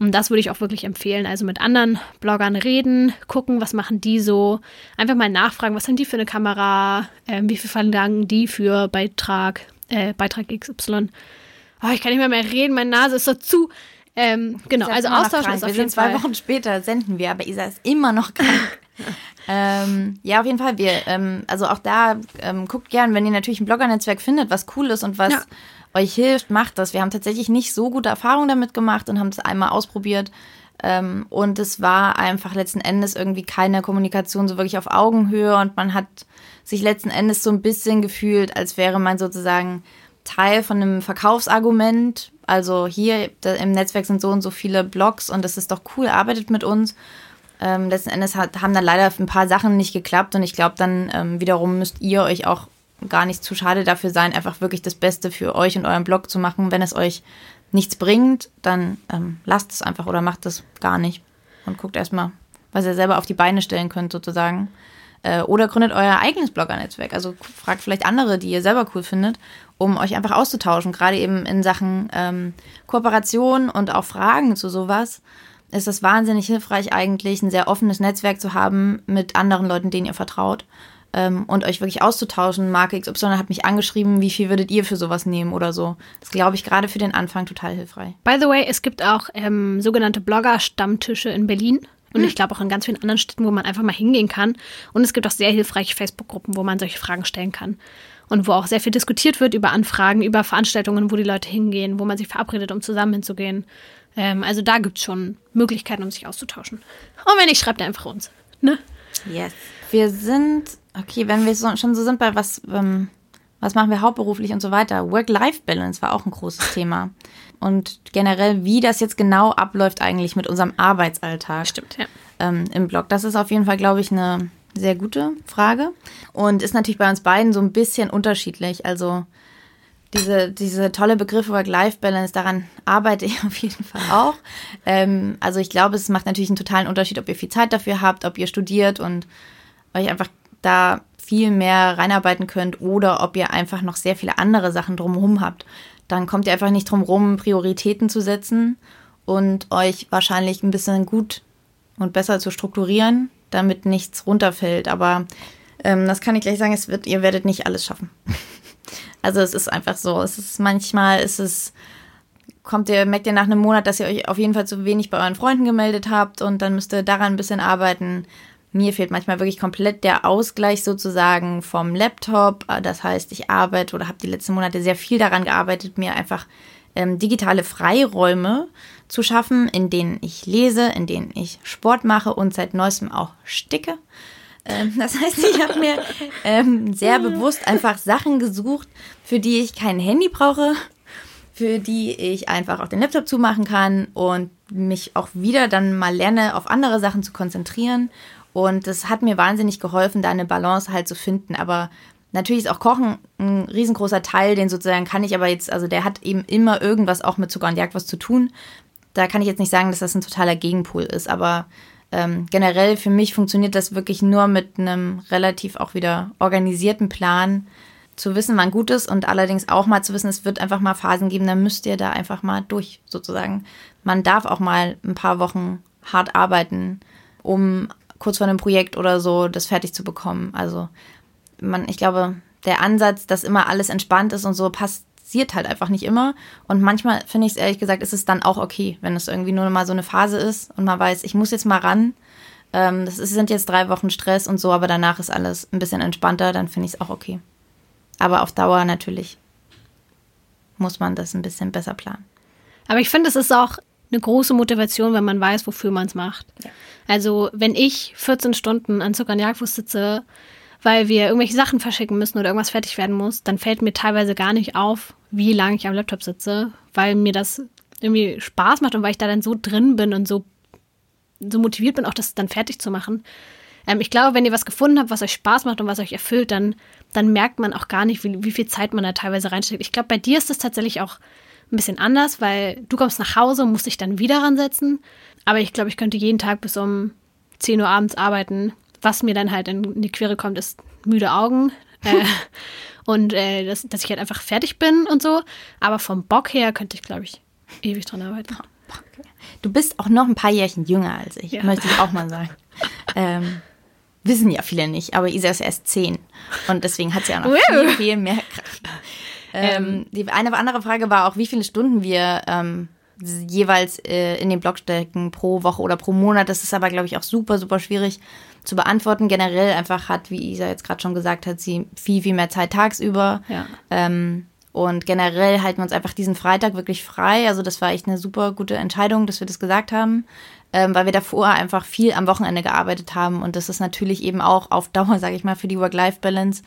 Und das würde ich auch wirklich empfehlen. Also mit anderen Bloggern reden, gucken, was machen die so. Einfach mal nachfragen, was haben die für eine Kamera, äh, wie viel verlangen die für Beitrag, äh, Beitrag XY. Oh, ich kann nicht mehr mehr reden, meine Nase ist so zu. Ähm, genau, also Austausch ist auf wir jeden zwei Wochen später senden wir, aber Isa ist immer noch krank. ähm, ja, auf jeden Fall. Wir, ähm, also auch da ähm, guckt gern, wenn ihr natürlich ein Bloggernetzwerk findet, was cool ist und was ja. Euch hilft, macht das. Wir haben tatsächlich nicht so gute Erfahrungen damit gemacht und haben es einmal ausprobiert. Ähm, und es war einfach letzten Endes irgendwie keine Kommunikation so wirklich auf Augenhöhe und man hat sich letzten Endes so ein bisschen gefühlt, als wäre man sozusagen Teil von einem Verkaufsargument. Also hier im Netzwerk sind so und so viele Blogs und das ist doch cool, arbeitet mit uns. Ähm, letzten Endes hat, haben dann leider ein paar Sachen nicht geklappt und ich glaube, dann ähm, wiederum müsst ihr euch auch gar nicht zu schade dafür sein, einfach wirklich das Beste für euch und euren Blog zu machen. Wenn es euch nichts bringt, dann ähm, lasst es einfach oder macht es gar nicht und guckt erstmal, was ihr selber auf die Beine stellen könnt, sozusagen. Äh, oder gründet euer eigenes Blogger-Netzwerk. Also fragt vielleicht andere, die ihr selber cool findet, um euch einfach auszutauschen. Gerade eben in Sachen ähm, Kooperation und auch Fragen zu sowas ist es wahnsinnig hilfreich, eigentlich ein sehr offenes Netzwerk zu haben mit anderen Leuten, denen ihr vertraut. Ähm, und euch wirklich auszutauschen. Marke XY hat mich angeschrieben, wie viel würdet ihr für sowas nehmen oder so. Das glaube ich gerade für den Anfang total hilfreich. By the way, es gibt auch ähm, sogenannte Blogger-Stammtische in Berlin. Und ich glaube auch in ganz vielen anderen Städten, wo man einfach mal hingehen kann. Und es gibt auch sehr hilfreiche Facebook-Gruppen, wo man solche Fragen stellen kann. Und wo auch sehr viel diskutiert wird über Anfragen, über Veranstaltungen, wo die Leute hingehen, wo man sich verabredet, um zusammen hinzugehen. Ähm, also da gibt es schon Möglichkeiten, um sich auszutauschen. Und wenn nicht, schreibt einfach uns. Ne? Yes. Wir sind, okay, wenn wir so, schon so sind bei was, ähm, was machen wir hauptberuflich und so weiter. Work-Life-Balance war auch ein großes Thema. Und generell, wie das jetzt genau abläuft eigentlich mit unserem Arbeitsalltag. Stimmt, ja. Ähm, Im Blog. Das ist auf jeden Fall, glaube ich, eine sehr gute Frage. Und ist natürlich bei uns beiden so ein bisschen unterschiedlich. Also diese, diese tolle Begriffe Work-Life-Balance, daran arbeite ich auf jeden Fall auch. Ähm, also ich glaube, es macht natürlich einen totalen Unterschied, ob ihr viel Zeit dafür habt, ob ihr studiert und euch einfach da viel mehr reinarbeiten könnt oder ob ihr einfach noch sehr viele andere Sachen drumherum habt. Dann kommt ihr einfach nicht drum rum, Prioritäten zu setzen und euch wahrscheinlich ein bisschen gut und besser zu strukturieren, damit nichts runterfällt. Aber ähm, das kann ich gleich sagen, es wird, ihr werdet nicht alles schaffen. Also es ist einfach so. Es ist manchmal ist es kommt ihr, merkt ihr nach einem Monat, dass ihr euch auf jeden Fall zu wenig bei euren Freunden gemeldet habt und dann müsst ihr daran ein bisschen arbeiten. Mir fehlt manchmal wirklich komplett der Ausgleich sozusagen vom Laptop. Das heißt, ich arbeite oder habe die letzten Monate sehr viel daran gearbeitet, mir einfach ähm, digitale Freiräume zu schaffen, in denen ich lese, in denen ich Sport mache und seit neuestem auch sticke. Ähm, das heißt, ich habe mir ähm, sehr bewusst einfach Sachen gesucht, für die ich kein Handy brauche, für die ich einfach auch den Laptop zumachen kann und mich auch wieder dann mal lerne, auf andere Sachen zu konzentrieren. Und das hat mir wahnsinnig geholfen, da eine Balance halt zu finden. Aber natürlich ist auch Kochen ein riesengroßer Teil, den sozusagen kann ich aber jetzt, also der hat eben immer irgendwas auch mit Zucker und Jagd was zu tun. Da kann ich jetzt nicht sagen, dass das ein totaler Gegenpol ist, aber ähm, generell für mich funktioniert das wirklich nur mit einem relativ auch wieder organisierten Plan zu wissen, wann gut ist und allerdings auch mal zu wissen, es wird einfach mal Phasen geben, dann müsst ihr da einfach mal durch, sozusagen. Man darf auch mal ein paar Wochen hart arbeiten, um kurz vor einem Projekt oder so das fertig zu bekommen. Also man, ich glaube, der Ansatz, dass immer alles entspannt ist und so, passiert halt einfach nicht immer. Und manchmal finde ich es ehrlich gesagt, ist es dann auch okay, wenn es irgendwie nur mal so eine Phase ist und man weiß, ich muss jetzt mal ran. Ähm, das ist, sind jetzt drei Wochen Stress und so, aber danach ist alles ein bisschen entspannter, dann finde ich es auch okay. Aber auf Dauer natürlich muss man das ein bisschen besser planen. Aber ich finde, es ist auch eine große Motivation, wenn man weiß, wofür man es macht. Ja. Also, wenn ich 14 Stunden an Zucker und Jagdwurst sitze, weil wir irgendwelche Sachen verschicken müssen oder irgendwas fertig werden muss, dann fällt mir teilweise gar nicht auf, wie lange ich am Laptop sitze, weil mir das irgendwie Spaß macht und weil ich da dann so drin bin und so, so motiviert bin, auch das dann fertig zu machen. Ähm, ich glaube, wenn ihr was gefunden habt, was euch Spaß macht und was euch erfüllt, dann, dann merkt man auch gar nicht, wie, wie viel Zeit man da teilweise reinsteckt. Ich glaube, bei dir ist das tatsächlich auch ein bisschen anders, weil du kommst nach Hause und musst dich dann wieder ransetzen. Aber ich glaube, ich könnte jeden Tag bis um 10 Uhr abends arbeiten. Was mir dann halt in die Quere kommt, ist müde Augen. äh, und äh, dass, dass ich halt einfach fertig bin und so. Aber vom Bock her könnte ich, glaube ich, ewig dran arbeiten. Du bist auch noch ein paar Jährchen jünger als ich, ja. möchte ich auch mal sagen. ähm, wissen ja viele nicht, aber Isa ist erst zehn. Und deswegen hat sie auch noch viel, viel mehr Kraft. Ähm, ähm, die eine andere Frage war auch, wie viele Stunden wir ähm, jeweils äh, in den Blog stecken pro Woche oder pro Monat. Das ist aber, glaube ich, auch super, super schwierig zu beantworten. Generell einfach hat, wie Isa jetzt gerade schon gesagt hat, sie viel, viel mehr Zeit tagsüber. Ja. Ähm, und generell halten wir uns einfach diesen Freitag wirklich frei. Also das war echt eine super gute Entscheidung, dass wir das gesagt haben, ähm, weil wir davor einfach viel am Wochenende gearbeitet haben. Und das ist natürlich eben auch auf Dauer, sage ich mal, für die Work-Life-Balance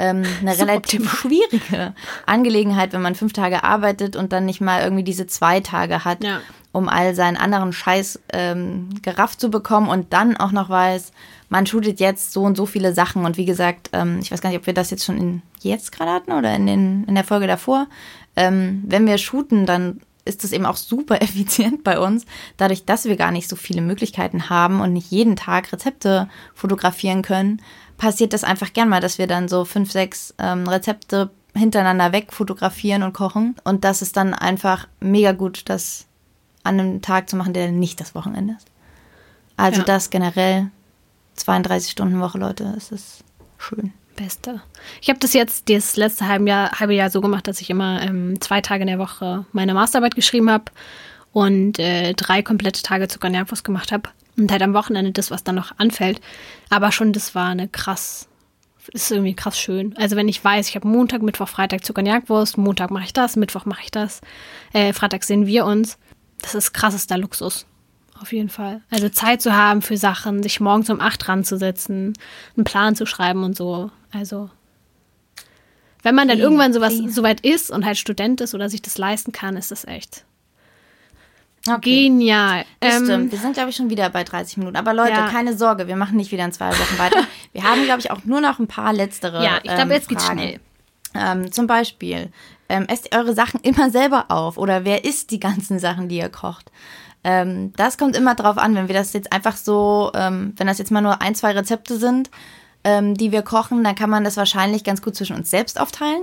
ähm, eine so relativ optimal. schwierige Angelegenheit, wenn man fünf Tage arbeitet und dann nicht mal irgendwie diese zwei Tage hat, ja. um all seinen anderen Scheiß ähm, gerafft zu bekommen und dann auch noch weiß, man shootet jetzt so und so viele Sachen. Und wie gesagt, ähm, ich weiß gar nicht, ob wir das jetzt schon in jetzt gerade hatten oder in, den, in der Folge davor. Ähm, wenn wir shooten, dann ist das eben auch super effizient bei uns, dadurch, dass wir gar nicht so viele Möglichkeiten haben und nicht jeden Tag Rezepte fotografieren können, passiert das einfach gern mal, dass wir dann so fünf, sechs ähm, Rezepte hintereinander weg fotografieren und kochen. Und das ist dann einfach mega gut, das an einem Tag zu machen, der nicht das Wochenende ist. Also ja. das generell 32 Stunden Woche, Leute, es ist schön. Beste. Ich habe das jetzt das letzte halbe Jahr, halbe Jahr so gemacht, dass ich immer ähm, zwei Tage in der Woche meine Masterarbeit geschrieben habe und äh, drei komplette Tage Zuckernervus gemacht habe. Und halt am Wochenende das, was dann noch anfällt. Aber schon, das war eine krass, ist irgendwie krass schön. Also wenn ich weiß, ich habe Montag, Mittwoch, Freitag Zucker und Jagdwurst, Montag mache ich das, Mittwoch mache ich das, äh, Freitag sehen wir uns. Das ist krassester Luxus. Auf jeden Fall. Also Zeit zu haben für Sachen, sich morgens um acht ranzusetzen, einen Plan zu schreiben und so. Also wenn man dann irgendwann sowas soweit ist und halt Student ist oder sich das leisten kann, ist das echt Okay. Genial. Das ähm, stimmt. Wir sind, glaube ich, schon wieder bei 30 Minuten. Aber Leute, ja. keine Sorge, wir machen nicht wieder in zwei Wochen weiter. wir haben, glaube ich, auch nur noch ein paar letztere. Ja, ich glaube, ähm, jetzt geht's schnell. Ähm, zum Beispiel, ähm, esst ihr eure Sachen immer selber auf? Oder wer isst die ganzen Sachen, die ihr kocht? Ähm, das kommt immer drauf an, wenn wir das jetzt einfach so, ähm, wenn das jetzt mal nur ein, zwei Rezepte sind, ähm, die wir kochen, dann kann man das wahrscheinlich ganz gut zwischen uns selbst aufteilen.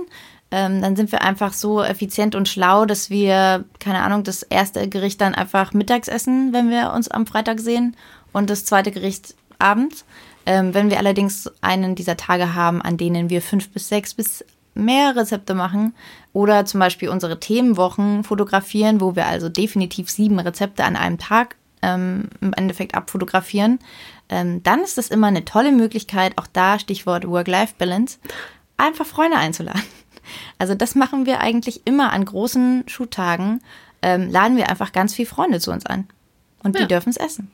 Ähm, dann sind wir einfach so effizient und schlau, dass wir, keine Ahnung, das erste Gericht dann einfach mittags essen, wenn wir uns am Freitag sehen, und das zweite Gericht abends. Ähm, wenn wir allerdings einen dieser Tage haben, an denen wir fünf bis sechs bis mehr Rezepte machen oder zum Beispiel unsere Themenwochen fotografieren, wo wir also definitiv sieben Rezepte an einem Tag ähm, im Endeffekt abfotografieren, ähm, dann ist das immer eine tolle Möglichkeit, auch da Stichwort Work-Life-Balance, einfach Freunde einzuladen. Also das machen wir eigentlich immer an großen Schuhtagen. Ähm, laden wir einfach ganz viele Freunde zu uns an. Und die ja. dürfen es essen.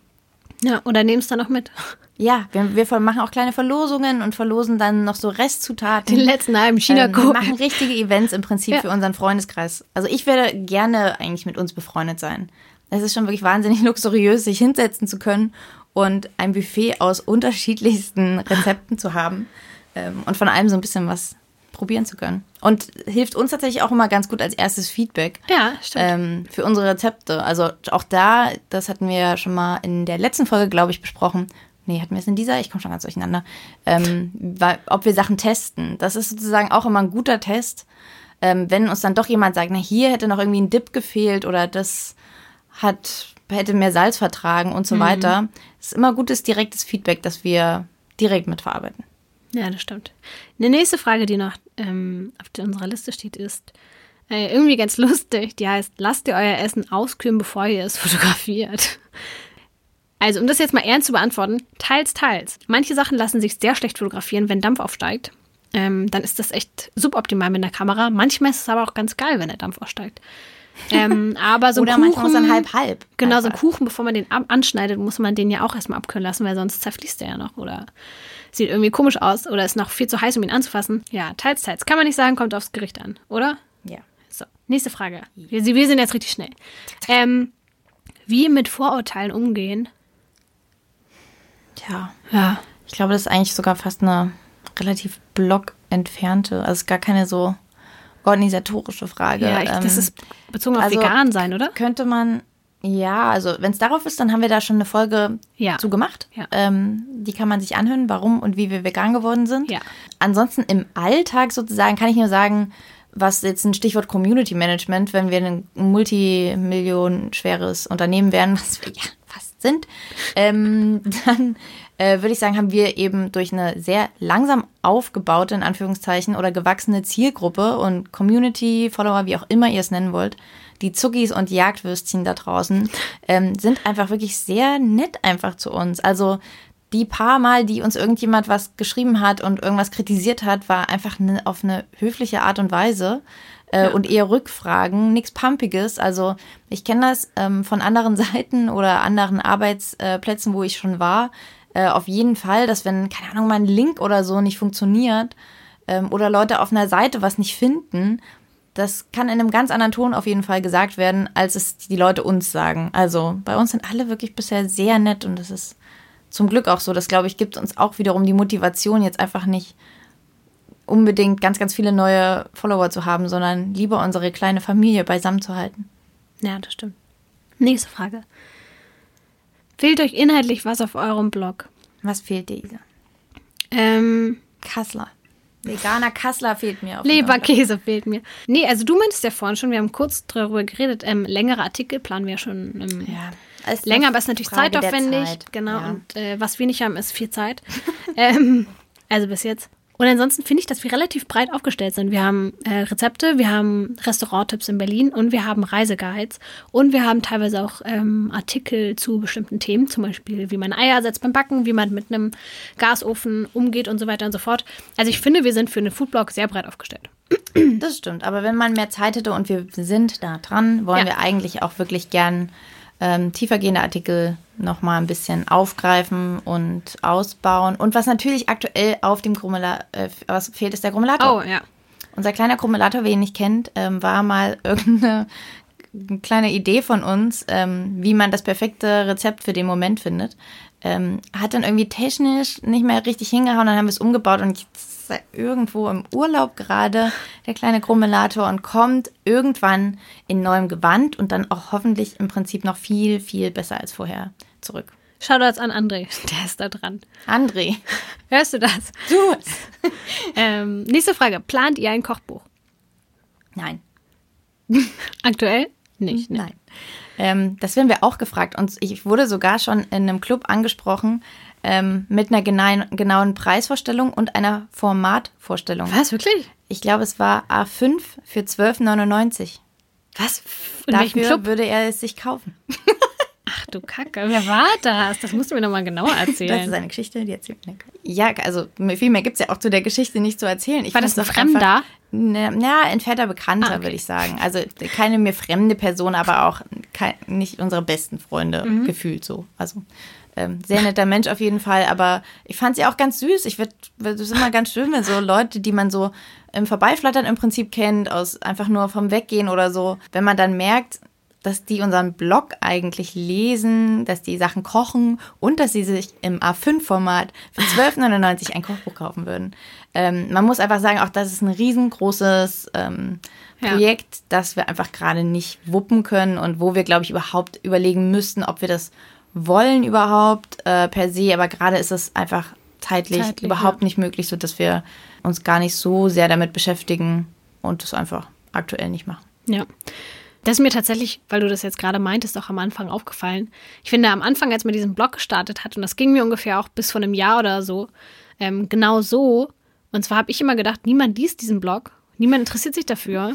Ja, oder nehmen es dann auch mit. Ja, wir, wir, machen auch kleine Verlosungen und verlosen dann noch so Restzutaten. Den letzten halben china ähm, Wir machen richtige Events im Prinzip ja. für unseren Freundeskreis. Also ich werde gerne eigentlich mit uns befreundet sein. Es ist schon wirklich wahnsinnig luxuriös, sich hinsetzen zu können und ein Buffet aus unterschiedlichsten Rezepten zu haben ähm, und von allem so ein bisschen was probieren zu können. Und hilft uns tatsächlich auch immer ganz gut als erstes Feedback. Ja, stimmt. Ähm, für unsere Rezepte. Also auch da, das hatten wir ja schon mal in der letzten Folge, glaube ich, besprochen. nee, hatten wir es in dieser? Ich komme schon ganz durcheinander. Ähm, weil, ob wir Sachen testen. Das ist sozusagen auch immer ein guter Test. Ähm, wenn uns dann doch jemand sagt, na, hier hätte noch irgendwie ein Dip gefehlt oder das hat, hätte mehr Salz vertragen und so mhm. weiter. Es ist immer gutes, direktes Feedback, das wir direkt mitverarbeiten. Ja, das stimmt. Eine nächste Frage, die noch ähm, auf unserer Liste steht, ist äh, irgendwie ganz lustig. Die heißt, lasst ihr euer Essen auskühlen, bevor ihr es fotografiert. Also, um das jetzt mal ernst zu beantworten, teils, teils. Manche Sachen lassen sich sehr schlecht fotografieren, wenn Dampf aufsteigt. Ähm, dann ist das echt suboptimal mit der Kamera. Manchmal ist es aber auch ganz geil, wenn der Dampf aufsteigt. Ähm, aber so Oder Kuchen, manchmal so ein halb-halb. Genau, so ein Kuchen, bevor man den anschneidet, muss man den ja auch erstmal abkühlen lassen, weil sonst zerfließt der ja noch oder sieht irgendwie komisch aus oder ist noch viel zu heiß, um ihn anzufassen. Ja, teils, teils. Kann man nicht sagen, kommt aufs Gericht an, oder? Ja. So, nächste Frage. Wir, wir sind jetzt richtig schnell. Ähm, wie mit Vorurteilen umgehen? Tja. Ja. Ich glaube, das ist eigentlich sogar fast eine relativ block entfernte, also gar keine so organisatorische Frage. Ja, ich, das ähm, ist bezogen auf also vegan sein, oder? Könnte man, ja, also wenn es darauf ist, dann haben wir da schon eine Folge ja. zu gemacht. Ja. Ähm, die kann man sich anhören, warum und wie wir vegan geworden sind. Ja. Ansonsten im Alltag sozusagen kann ich nur sagen, was jetzt ein Stichwort Community Management, wenn wir ein Multimillionen schweres Unternehmen wären, was wir ja fast sind, ähm, dann äh, würde ich sagen, haben wir eben durch eine sehr langsam aufgebaute, in Anführungszeichen, oder gewachsene Zielgruppe und Community, Follower, wie auch immer ihr es nennen wollt, die Zuckis und Jagdwürstchen da draußen, ähm, sind einfach wirklich sehr nett einfach zu uns. Also die paar Mal, die uns irgendjemand was geschrieben hat und irgendwas kritisiert hat, war einfach ne, auf eine höfliche Art und Weise. Äh, ja. Und eher Rückfragen, nichts Pumpiges. Also ich kenne das ähm, von anderen Seiten oder anderen Arbeitsplätzen, wo ich schon war äh, auf jeden Fall, dass wenn, keine Ahnung, mal ein Link oder so nicht funktioniert ähm, oder Leute auf einer Seite was nicht finden, das kann in einem ganz anderen Ton auf jeden Fall gesagt werden, als es die Leute uns sagen. Also bei uns sind alle wirklich bisher sehr nett und das ist zum Glück auch so. Das, glaube ich, gibt uns auch wiederum die Motivation, jetzt einfach nicht unbedingt ganz, ganz viele neue Follower zu haben, sondern lieber unsere kleine Familie beisammen zu halten. Ja, das stimmt. Nächste Frage. Fehlt euch inhaltlich was auf eurem Blog? Was fehlt dir, Isa? Ähm, Kassler. Veganer Kassler fehlt mir. Auf Leberkäse fehlt mir. Nee, also du meintest ja vorhin schon, wir haben kurz darüber geredet, ähm, längere Artikel planen wir schon ähm, ja, länger, aber es ist natürlich Frage zeitaufwendig. Zeit. Genau, ja. und äh, was wir nicht haben, ist viel Zeit. ähm, also bis jetzt. Und ansonsten finde ich, dass wir relativ breit aufgestellt sind. Wir haben äh, Rezepte, wir haben Restauranttipps in Berlin und wir haben Reiseguides und wir haben teilweise auch ähm, Artikel zu bestimmten Themen, zum Beispiel wie man Eier setzt beim Backen, wie man mit einem Gasofen umgeht und so weiter und so fort. Also ich finde, wir sind für einen Foodblog sehr breit aufgestellt. Das stimmt, aber wenn man mehr Zeit hätte und wir sind da dran, wollen ja. wir eigentlich auch wirklich gern ähm, tiefergehende Artikel nochmal ein bisschen aufgreifen und ausbauen. Und was natürlich aktuell auf dem Grummelator, äh, was fehlt, ist der Grummelator. Oh, ja. Unser kleiner Grummelator, wer ihn nicht kennt, ähm, war mal irgendeine kleine Idee von uns, ähm, wie man das perfekte Rezept für den Moment findet. Ähm, hat dann irgendwie technisch nicht mehr richtig hingehauen, dann haben wir es umgebaut und jetzt irgendwo im Urlaub gerade, der kleine Grummelator, und kommt irgendwann in neuem Gewand und dann auch hoffentlich im Prinzip noch viel, viel besser als vorher zurück. Shoutouts an André, der ist da dran. André. Hörst du das? Du ähm, nächste Frage. Plant ihr ein Kochbuch? Nein. Aktuell nicht. Ne? Nein. Ähm, das werden wir auch gefragt. Und ich wurde sogar schon in einem Club angesprochen, ähm, mit einer genauen, genauen Preisvorstellung und einer Formatvorstellung. Was, wirklich? Ich glaube, es war A5 für 12,99. Was? In Dafür würde er es sich kaufen. Ach du Kacke, wer war das? Das musst du mir nochmal genauer erzählen. Das ist eine Geschichte, die erzählt mir. Ja, also viel mehr gibt es ja auch zu der Geschichte nicht zu erzählen. Ich war das ein Fremder? Na, ne, ja, entfernter Bekannter, ah, okay. würde ich sagen. Also keine mir fremde Person, aber auch kein, nicht unsere besten Freunde, mhm. gefühlt so. Also ähm, sehr netter Mensch auf jeden Fall, aber ich fand sie auch ganz süß. Ich würde, es ist immer ganz schön, wenn so Leute, die man so im Vorbeiflattern im Prinzip kennt, aus einfach nur vom Weggehen oder so, wenn man dann merkt, dass die unseren Blog eigentlich lesen, dass die Sachen kochen und dass sie sich im A5-Format für 12,99 ein Kochbuch kaufen würden. Ähm, man muss einfach sagen, auch das ist ein riesengroßes ähm, Projekt, ja. das wir einfach gerade nicht wuppen können und wo wir, glaube ich, überhaupt überlegen müssten, ob wir das wollen überhaupt äh, per se, aber gerade ist es einfach zeitlich, zeitlich überhaupt ja. nicht möglich, sodass wir uns gar nicht so sehr damit beschäftigen und das einfach aktuell nicht machen. Ja. Das ist mir tatsächlich, weil du das jetzt gerade meintest, auch am Anfang aufgefallen. Ich finde, am Anfang, als man diesen Blog gestartet hat, und das ging mir ungefähr auch bis vor einem Jahr oder so, ähm, genau so. Und zwar habe ich immer gedacht, niemand liest diesen Blog, niemand interessiert sich dafür.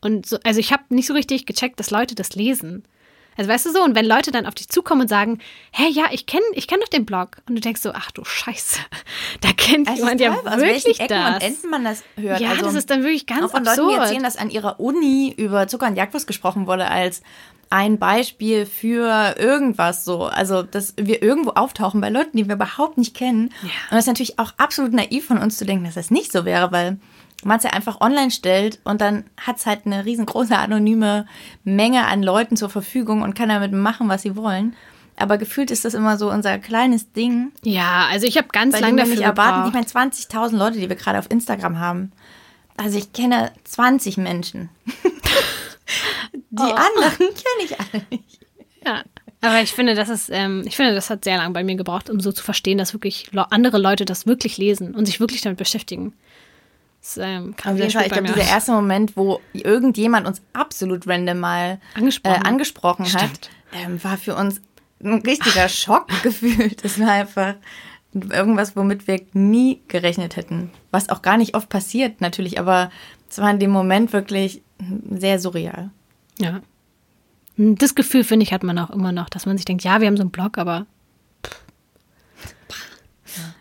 Und so, also ich habe nicht so richtig gecheckt, dass Leute das lesen. Also weißt du so, und wenn Leute dann auf dich zukommen und sagen, hey, ja, ich kenne ich kenn doch den Blog. Und du denkst so, ach du Scheiße, da kennt also jemand ja toll, wirklich Ecken das. und Enden man das hört. Ja, also, das ist dann wirklich ganz auch von absurd. Leuten, die erzählen, dass an ihrer Uni über Zucker und Jagdwurst gesprochen wurde als ein Beispiel für irgendwas so. Also, dass wir irgendwo auftauchen bei Leuten, die wir überhaupt nicht kennen. Ja. Und das ist natürlich auch absolut naiv von uns zu denken, dass das nicht so wäre, weil man es ja einfach online stellt und dann hat es halt eine riesengroße anonyme Menge an Leuten zur Verfügung und kann damit machen, was sie wollen. Aber gefühlt ist das immer so unser kleines Ding. Ja, also ich habe ganz lange dafür erwarten. Ich meine, 20.000 Leute, die wir gerade auf Instagram haben. Also ich kenne 20 Menschen. die oh. anderen kenne ich alle nicht. Ja, aber ich finde, das ist, ähm, ich finde, das hat sehr lange bei mir gebraucht, um so zu verstehen, dass wirklich andere Leute das wirklich lesen und sich wirklich damit beschäftigen. Das, ähm, Auf jeden Fall, ich glaube, dieser erste Moment, wo irgendjemand uns absolut random mal angesprochen, äh, angesprochen hat, ähm, war für uns ein richtiger Schock gefühlt. Das war einfach irgendwas, womit wir nie gerechnet hätten. Was auch gar nicht oft passiert, natürlich, aber es war in dem Moment wirklich sehr surreal. Ja. Das Gefühl, finde ich, hat man auch immer noch, dass man sich denkt, ja, wir haben so einen Blog, aber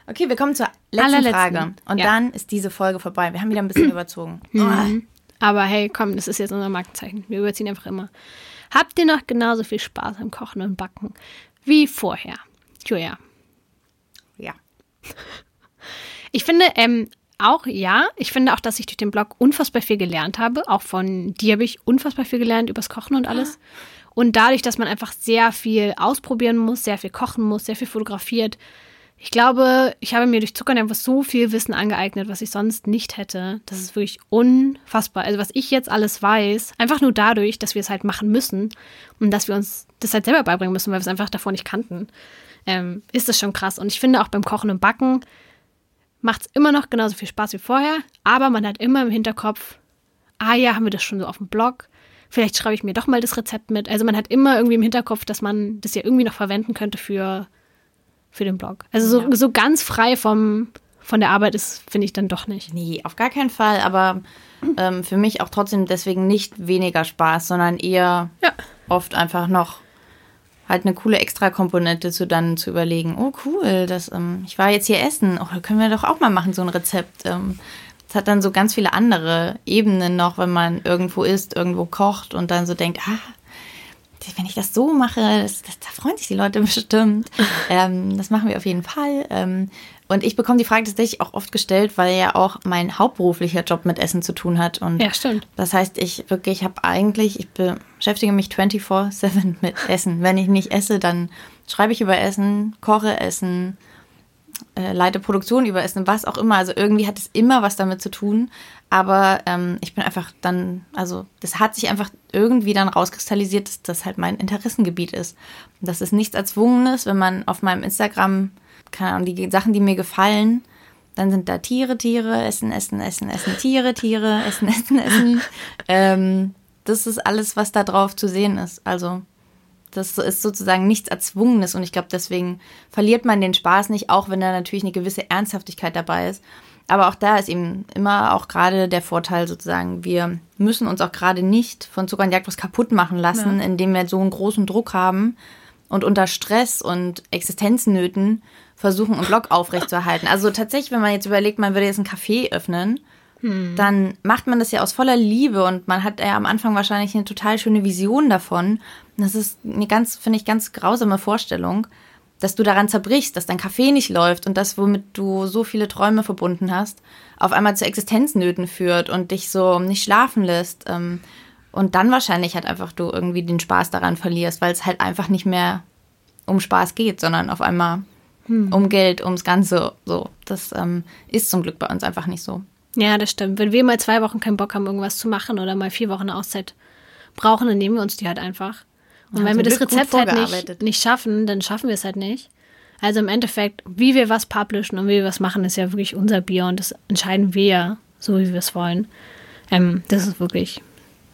Okay, wir kommen zur letzten Frage. Und ja. dann ist diese Folge vorbei. Wir haben wieder ein bisschen überzogen. Mhm. Aber hey, komm, das ist jetzt unser Markenzeichen. Wir überziehen einfach immer. Habt ihr noch genauso viel Spaß am Kochen und Backen wie vorher? Julia. Ja. Ich finde, ähm, auch ja. Ich finde auch, dass ich durch den Blog unfassbar viel gelernt habe. Auch von dir habe ich unfassbar viel gelernt übers Kochen und alles. Und dadurch, dass man einfach sehr viel ausprobieren muss, sehr viel kochen muss, sehr viel fotografiert, ich glaube, ich habe mir durch Zuckern einfach so viel Wissen angeeignet, was ich sonst nicht hätte. Das ist wirklich unfassbar. Also was ich jetzt alles weiß, einfach nur dadurch, dass wir es halt machen müssen und dass wir uns das halt selber beibringen müssen, weil wir es einfach davor nicht kannten, ähm, ist das schon krass. Und ich finde auch beim Kochen und Backen macht es immer noch genauso viel Spaß wie vorher, aber man hat immer im Hinterkopf, ah ja, haben wir das schon so auf dem Blog. Vielleicht schreibe ich mir doch mal das Rezept mit. Also man hat immer irgendwie im Hinterkopf, dass man das ja irgendwie noch verwenden könnte für für den Blog. Also so, ja. so ganz frei vom, von der Arbeit ist, finde ich dann doch nicht. Nee, auf gar keinen Fall. Aber ähm, für mich auch trotzdem deswegen nicht weniger Spaß, sondern eher ja. oft einfach noch halt eine coole Extra-Komponente zu dann zu überlegen, oh cool, das, ähm, ich war jetzt hier essen, oh, können wir doch auch mal machen, so ein Rezept. Ähm, das hat dann so ganz viele andere Ebenen noch, wenn man irgendwo isst, irgendwo kocht und dann so denkt, ah, wenn ich das so mache, das, das, da freuen sich die Leute bestimmt. Ähm, das machen wir auf jeden Fall. Ähm, und ich bekomme die Frage tatsächlich auch oft gestellt, weil ja auch mein hauptberuflicher Job mit Essen zu tun hat. Und ja, stimmt. Das heißt, ich wirklich habe eigentlich, ich beschäftige mich 24-7 mit Essen. Wenn ich nicht esse, dann schreibe ich über Essen, koche Essen, äh, leite Produktion über Essen, was auch immer. Also irgendwie hat es immer was damit zu tun. Aber ähm, ich bin einfach dann, also das hat sich einfach irgendwie dann rauskristallisiert, dass das halt mein Interessengebiet ist. Und das ist nichts Erzwungenes, wenn man auf meinem Instagram, keine Ahnung, die Sachen, die mir gefallen, dann sind da Tiere, Tiere, Essen, Essen, Essen, Essen, Tiere, Tiere, Essen, Essen, Essen. ähm, das ist alles, was da drauf zu sehen ist. Also das ist sozusagen nichts Erzwungenes und ich glaube, deswegen verliert man den Spaß nicht, auch wenn da natürlich eine gewisse Ernsthaftigkeit dabei ist. Aber auch da ist eben immer auch gerade der Vorteil sozusagen, wir müssen uns auch gerade nicht von Zucker und Jagdwurst kaputt machen lassen, ja. indem wir so einen großen Druck haben und unter Stress und Existenznöten versuchen, einen Blog aufrechtzuerhalten. Also tatsächlich, wenn man jetzt überlegt, man würde jetzt einen Café öffnen, hm. dann macht man das ja aus voller Liebe und man hat ja am Anfang wahrscheinlich eine total schöne Vision davon. Das ist eine ganz, finde ich, ganz grausame Vorstellung dass du daran zerbrichst, dass dein Kaffee nicht läuft und das, womit du so viele Träume verbunden hast, auf einmal zu Existenznöten führt und dich so nicht schlafen lässt. Ähm, und dann wahrscheinlich halt einfach du irgendwie den Spaß daran verlierst, weil es halt einfach nicht mehr um Spaß geht, sondern auf einmal hm. um Geld, ums Ganze. So, das ähm, ist zum Glück bei uns einfach nicht so. Ja, das stimmt. Wenn wir mal zwei Wochen keinen Bock haben, irgendwas zu machen oder mal vier Wochen Auszeit brauchen, dann nehmen wir uns die halt einfach. Und ja, wenn wir das Rezept halt nicht, nicht schaffen, dann schaffen wir es halt nicht. Also im Endeffekt, wie wir was publishen und wie wir was machen, ist ja wirklich unser Bier und das entscheiden wir ja, so wie wir es wollen. Ähm, das ist wirklich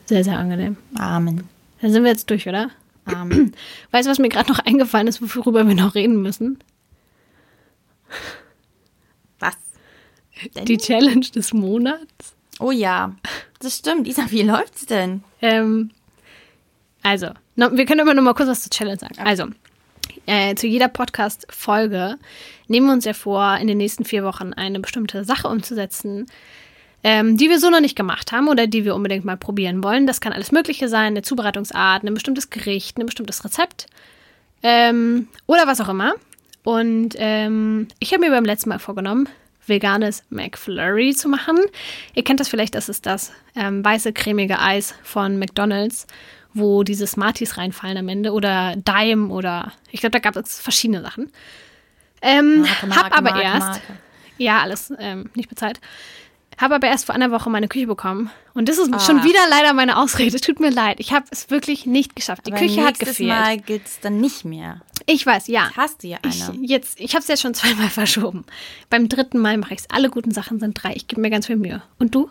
sehr, sehr angenehm. Amen. Dann sind wir jetzt durch, oder? Amen. Weißt du, was mir gerade noch eingefallen ist, worüber wir noch reden müssen? Denn? Die Challenge des Monats. Oh ja, das stimmt. Isa, wie läuft's denn? Ähm, also, no, wir können immer noch mal kurz was zur Challenge sagen. Okay. Also, äh, zu jeder Podcast-Folge nehmen wir uns ja vor, in den nächsten vier Wochen eine bestimmte Sache umzusetzen, ähm, die wir so noch nicht gemacht haben oder die wir unbedingt mal probieren wollen. Das kann alles Mögliche sein, eine Zubereitungsart, ein bestimmtes Gericht, ein bestimmtes Rezept ähm, oder was auch immer. Und ähm, ich habe mir beim letzten Mal vorgenommen, veganes McFlurry zu machen. Ihr kennt das vielleicht, das ist das ähm, weiße cremige Eis von McDonald's, wo diese Smarties reinfallen am Ende oder Dime oder ich glaube, da gab es verschiedene Sachen. Ähm, Marke, Marke, hab aber Marke, erst, ja, alles ähm, nicht bezahlt. Habe aber erst vor einer Woche meine Küche bekommen. Und das ist ah. schon wieder leider meine Ausrede. Tut mir leid. Ich habe es wirklich nicht geschafft. Die aber Küche hat gefehlt. Mal gilt es dann nicht mehr. Ich weiß, ja. Jetzt hast du ja eine. Ich, jetzt, ich habe es jetzt schon zweimal verschoben. Beim dritten Mal mache ich es. Alle guten Sachen sind drei. Ich gebe mir ganz viel Mühe. Und du?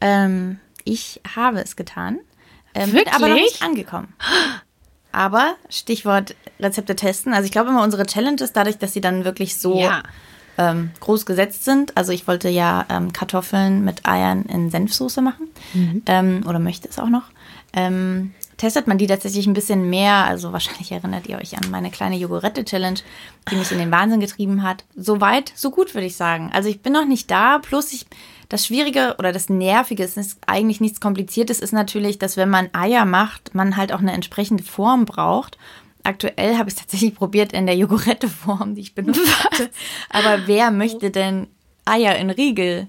Ähm, ich habe es getan. Ähm, Wirklich? Bin aber noch nicht angekommen. Aber Stichwort Rezepte testen. Also ich glaube immer unsere Challenge ist dadurch, dass sie dann wirklich so ja ähm, groß gesetzt sind. Also ich wollte ja ähm, Kartoffeln mit Eiern in Senfsoße machen mhm. ähm, oder möchte es auch noch. Ähm, testet man die tatsächlich ein bisschen mehr, also wahrscheinlich erinnert ihr euch an meine kleine Jogurette-Challenge, die mich in den Wahnsinn getrieben hat. So weit, so gut, würde ich sagen. Also ich bin noch nicht da, plus ich, das Schwierige oder das Nervige, es ist eigentlich nichts Kompliziertes, ist natürlich, dass wenn man Eier macht, man halt auch eine entsprechende Form braucht. Aktuell habe ich es tatsächlich probiert in der Jogurette-Form, die ich benutzt hatte. Aber wer möchte denn Eier in Riegel?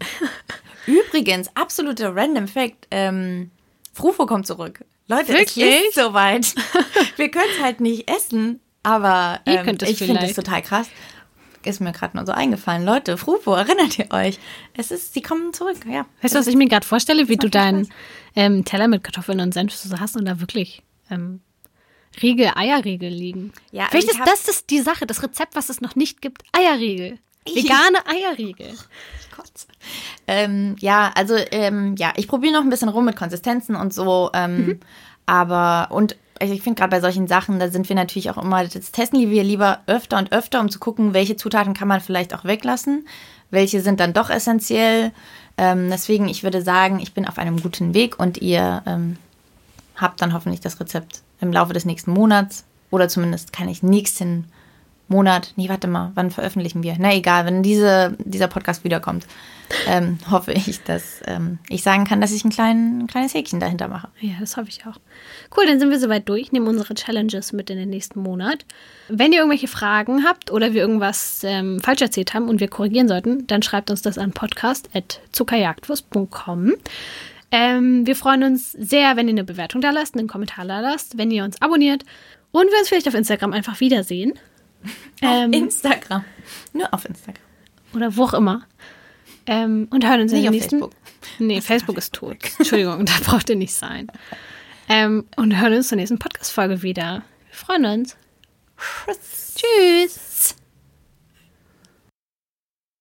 Übrigens, absoluter Random Fact, ähm, Frufo kommt zurück. Leute, Wirklich? es ist soweit. Wir können es halt nicht essen, aber ähm, ich finde es total krass. Ist mir gerade nur so eingefallen. Leute, Frufo, erinnert ihr euch? Es ist, sie kommen zurück, ja. Weißt du, was ich mir gerade vorstelle, wie du deinen ähm, Teller mit Kartoffeln und Senf so hast und da wirklich ähm, Riegel, Eierriegel liegen. Ja, Vielleicht ist das, das die Sache, das Rezept, was es noch nicht gibt. Eierriegel. Vegane Eierriegel. Gott. Ähm, ja, also ähm, ja, ich probiere noch ein bisschen rum mit Konsistenzen und so. Ähm, mhm. Aber und ich finde gerade bei solchen Sachen, da sind wir natürlich auch immer, das testen wir lieber öfter und öfter, um zu gucken, welche Zutaten kann man vielleicht auch weglassen, welche sind dann doch essentiell. Ähm, deswegen, ich würde sagen, ich bin auf einem guten Weg und ihr ähm, habt dann hoffentlich das Rezept im Laufe des nächsten Monats oder zumindest kann ich nächsten Monat, nee, warte mal, wann veröffentlichen wir? Na egal, wenn diese, dieser Podcast wiederkommt, ähm, hoffe ich, dass ähm, ich sagen kann, dass ich ein, klein, ein kleines Häkchen dahinter mache. Ja, das hoffe ich auch. Cool, dann sind wir soweit durch, nehmen unsere Challenges mit in den nächsten Monat. Wenn ihr irgendwelche Fragen habt oder wir irgendwas ähm, falsch erzählt haben und wir korrigieren sollten, dann schreibt uns das an podcast.zuckerjagdwurst.com. Ähm, wir freuen uns sehr, wenn ihr eine Bewertung da lasst, einen Kommentar da lasst, wenn ihr uns abonniert und wir uns vielleicht auf Instagram einfach wiedersehen. Auf ähm, Instagram. Nur auf Instagram. Oder wo auch immer. Ähm, und hören uns nicht in den nächsten. Facebook. Nee, Facebook ist tot. Entschuldigung, da braucht ihr nicht sein. Ähm, und hören uns zur nächsten Podcast-Folge wieder. Wir freuen uns. Tschüss. Tschüss.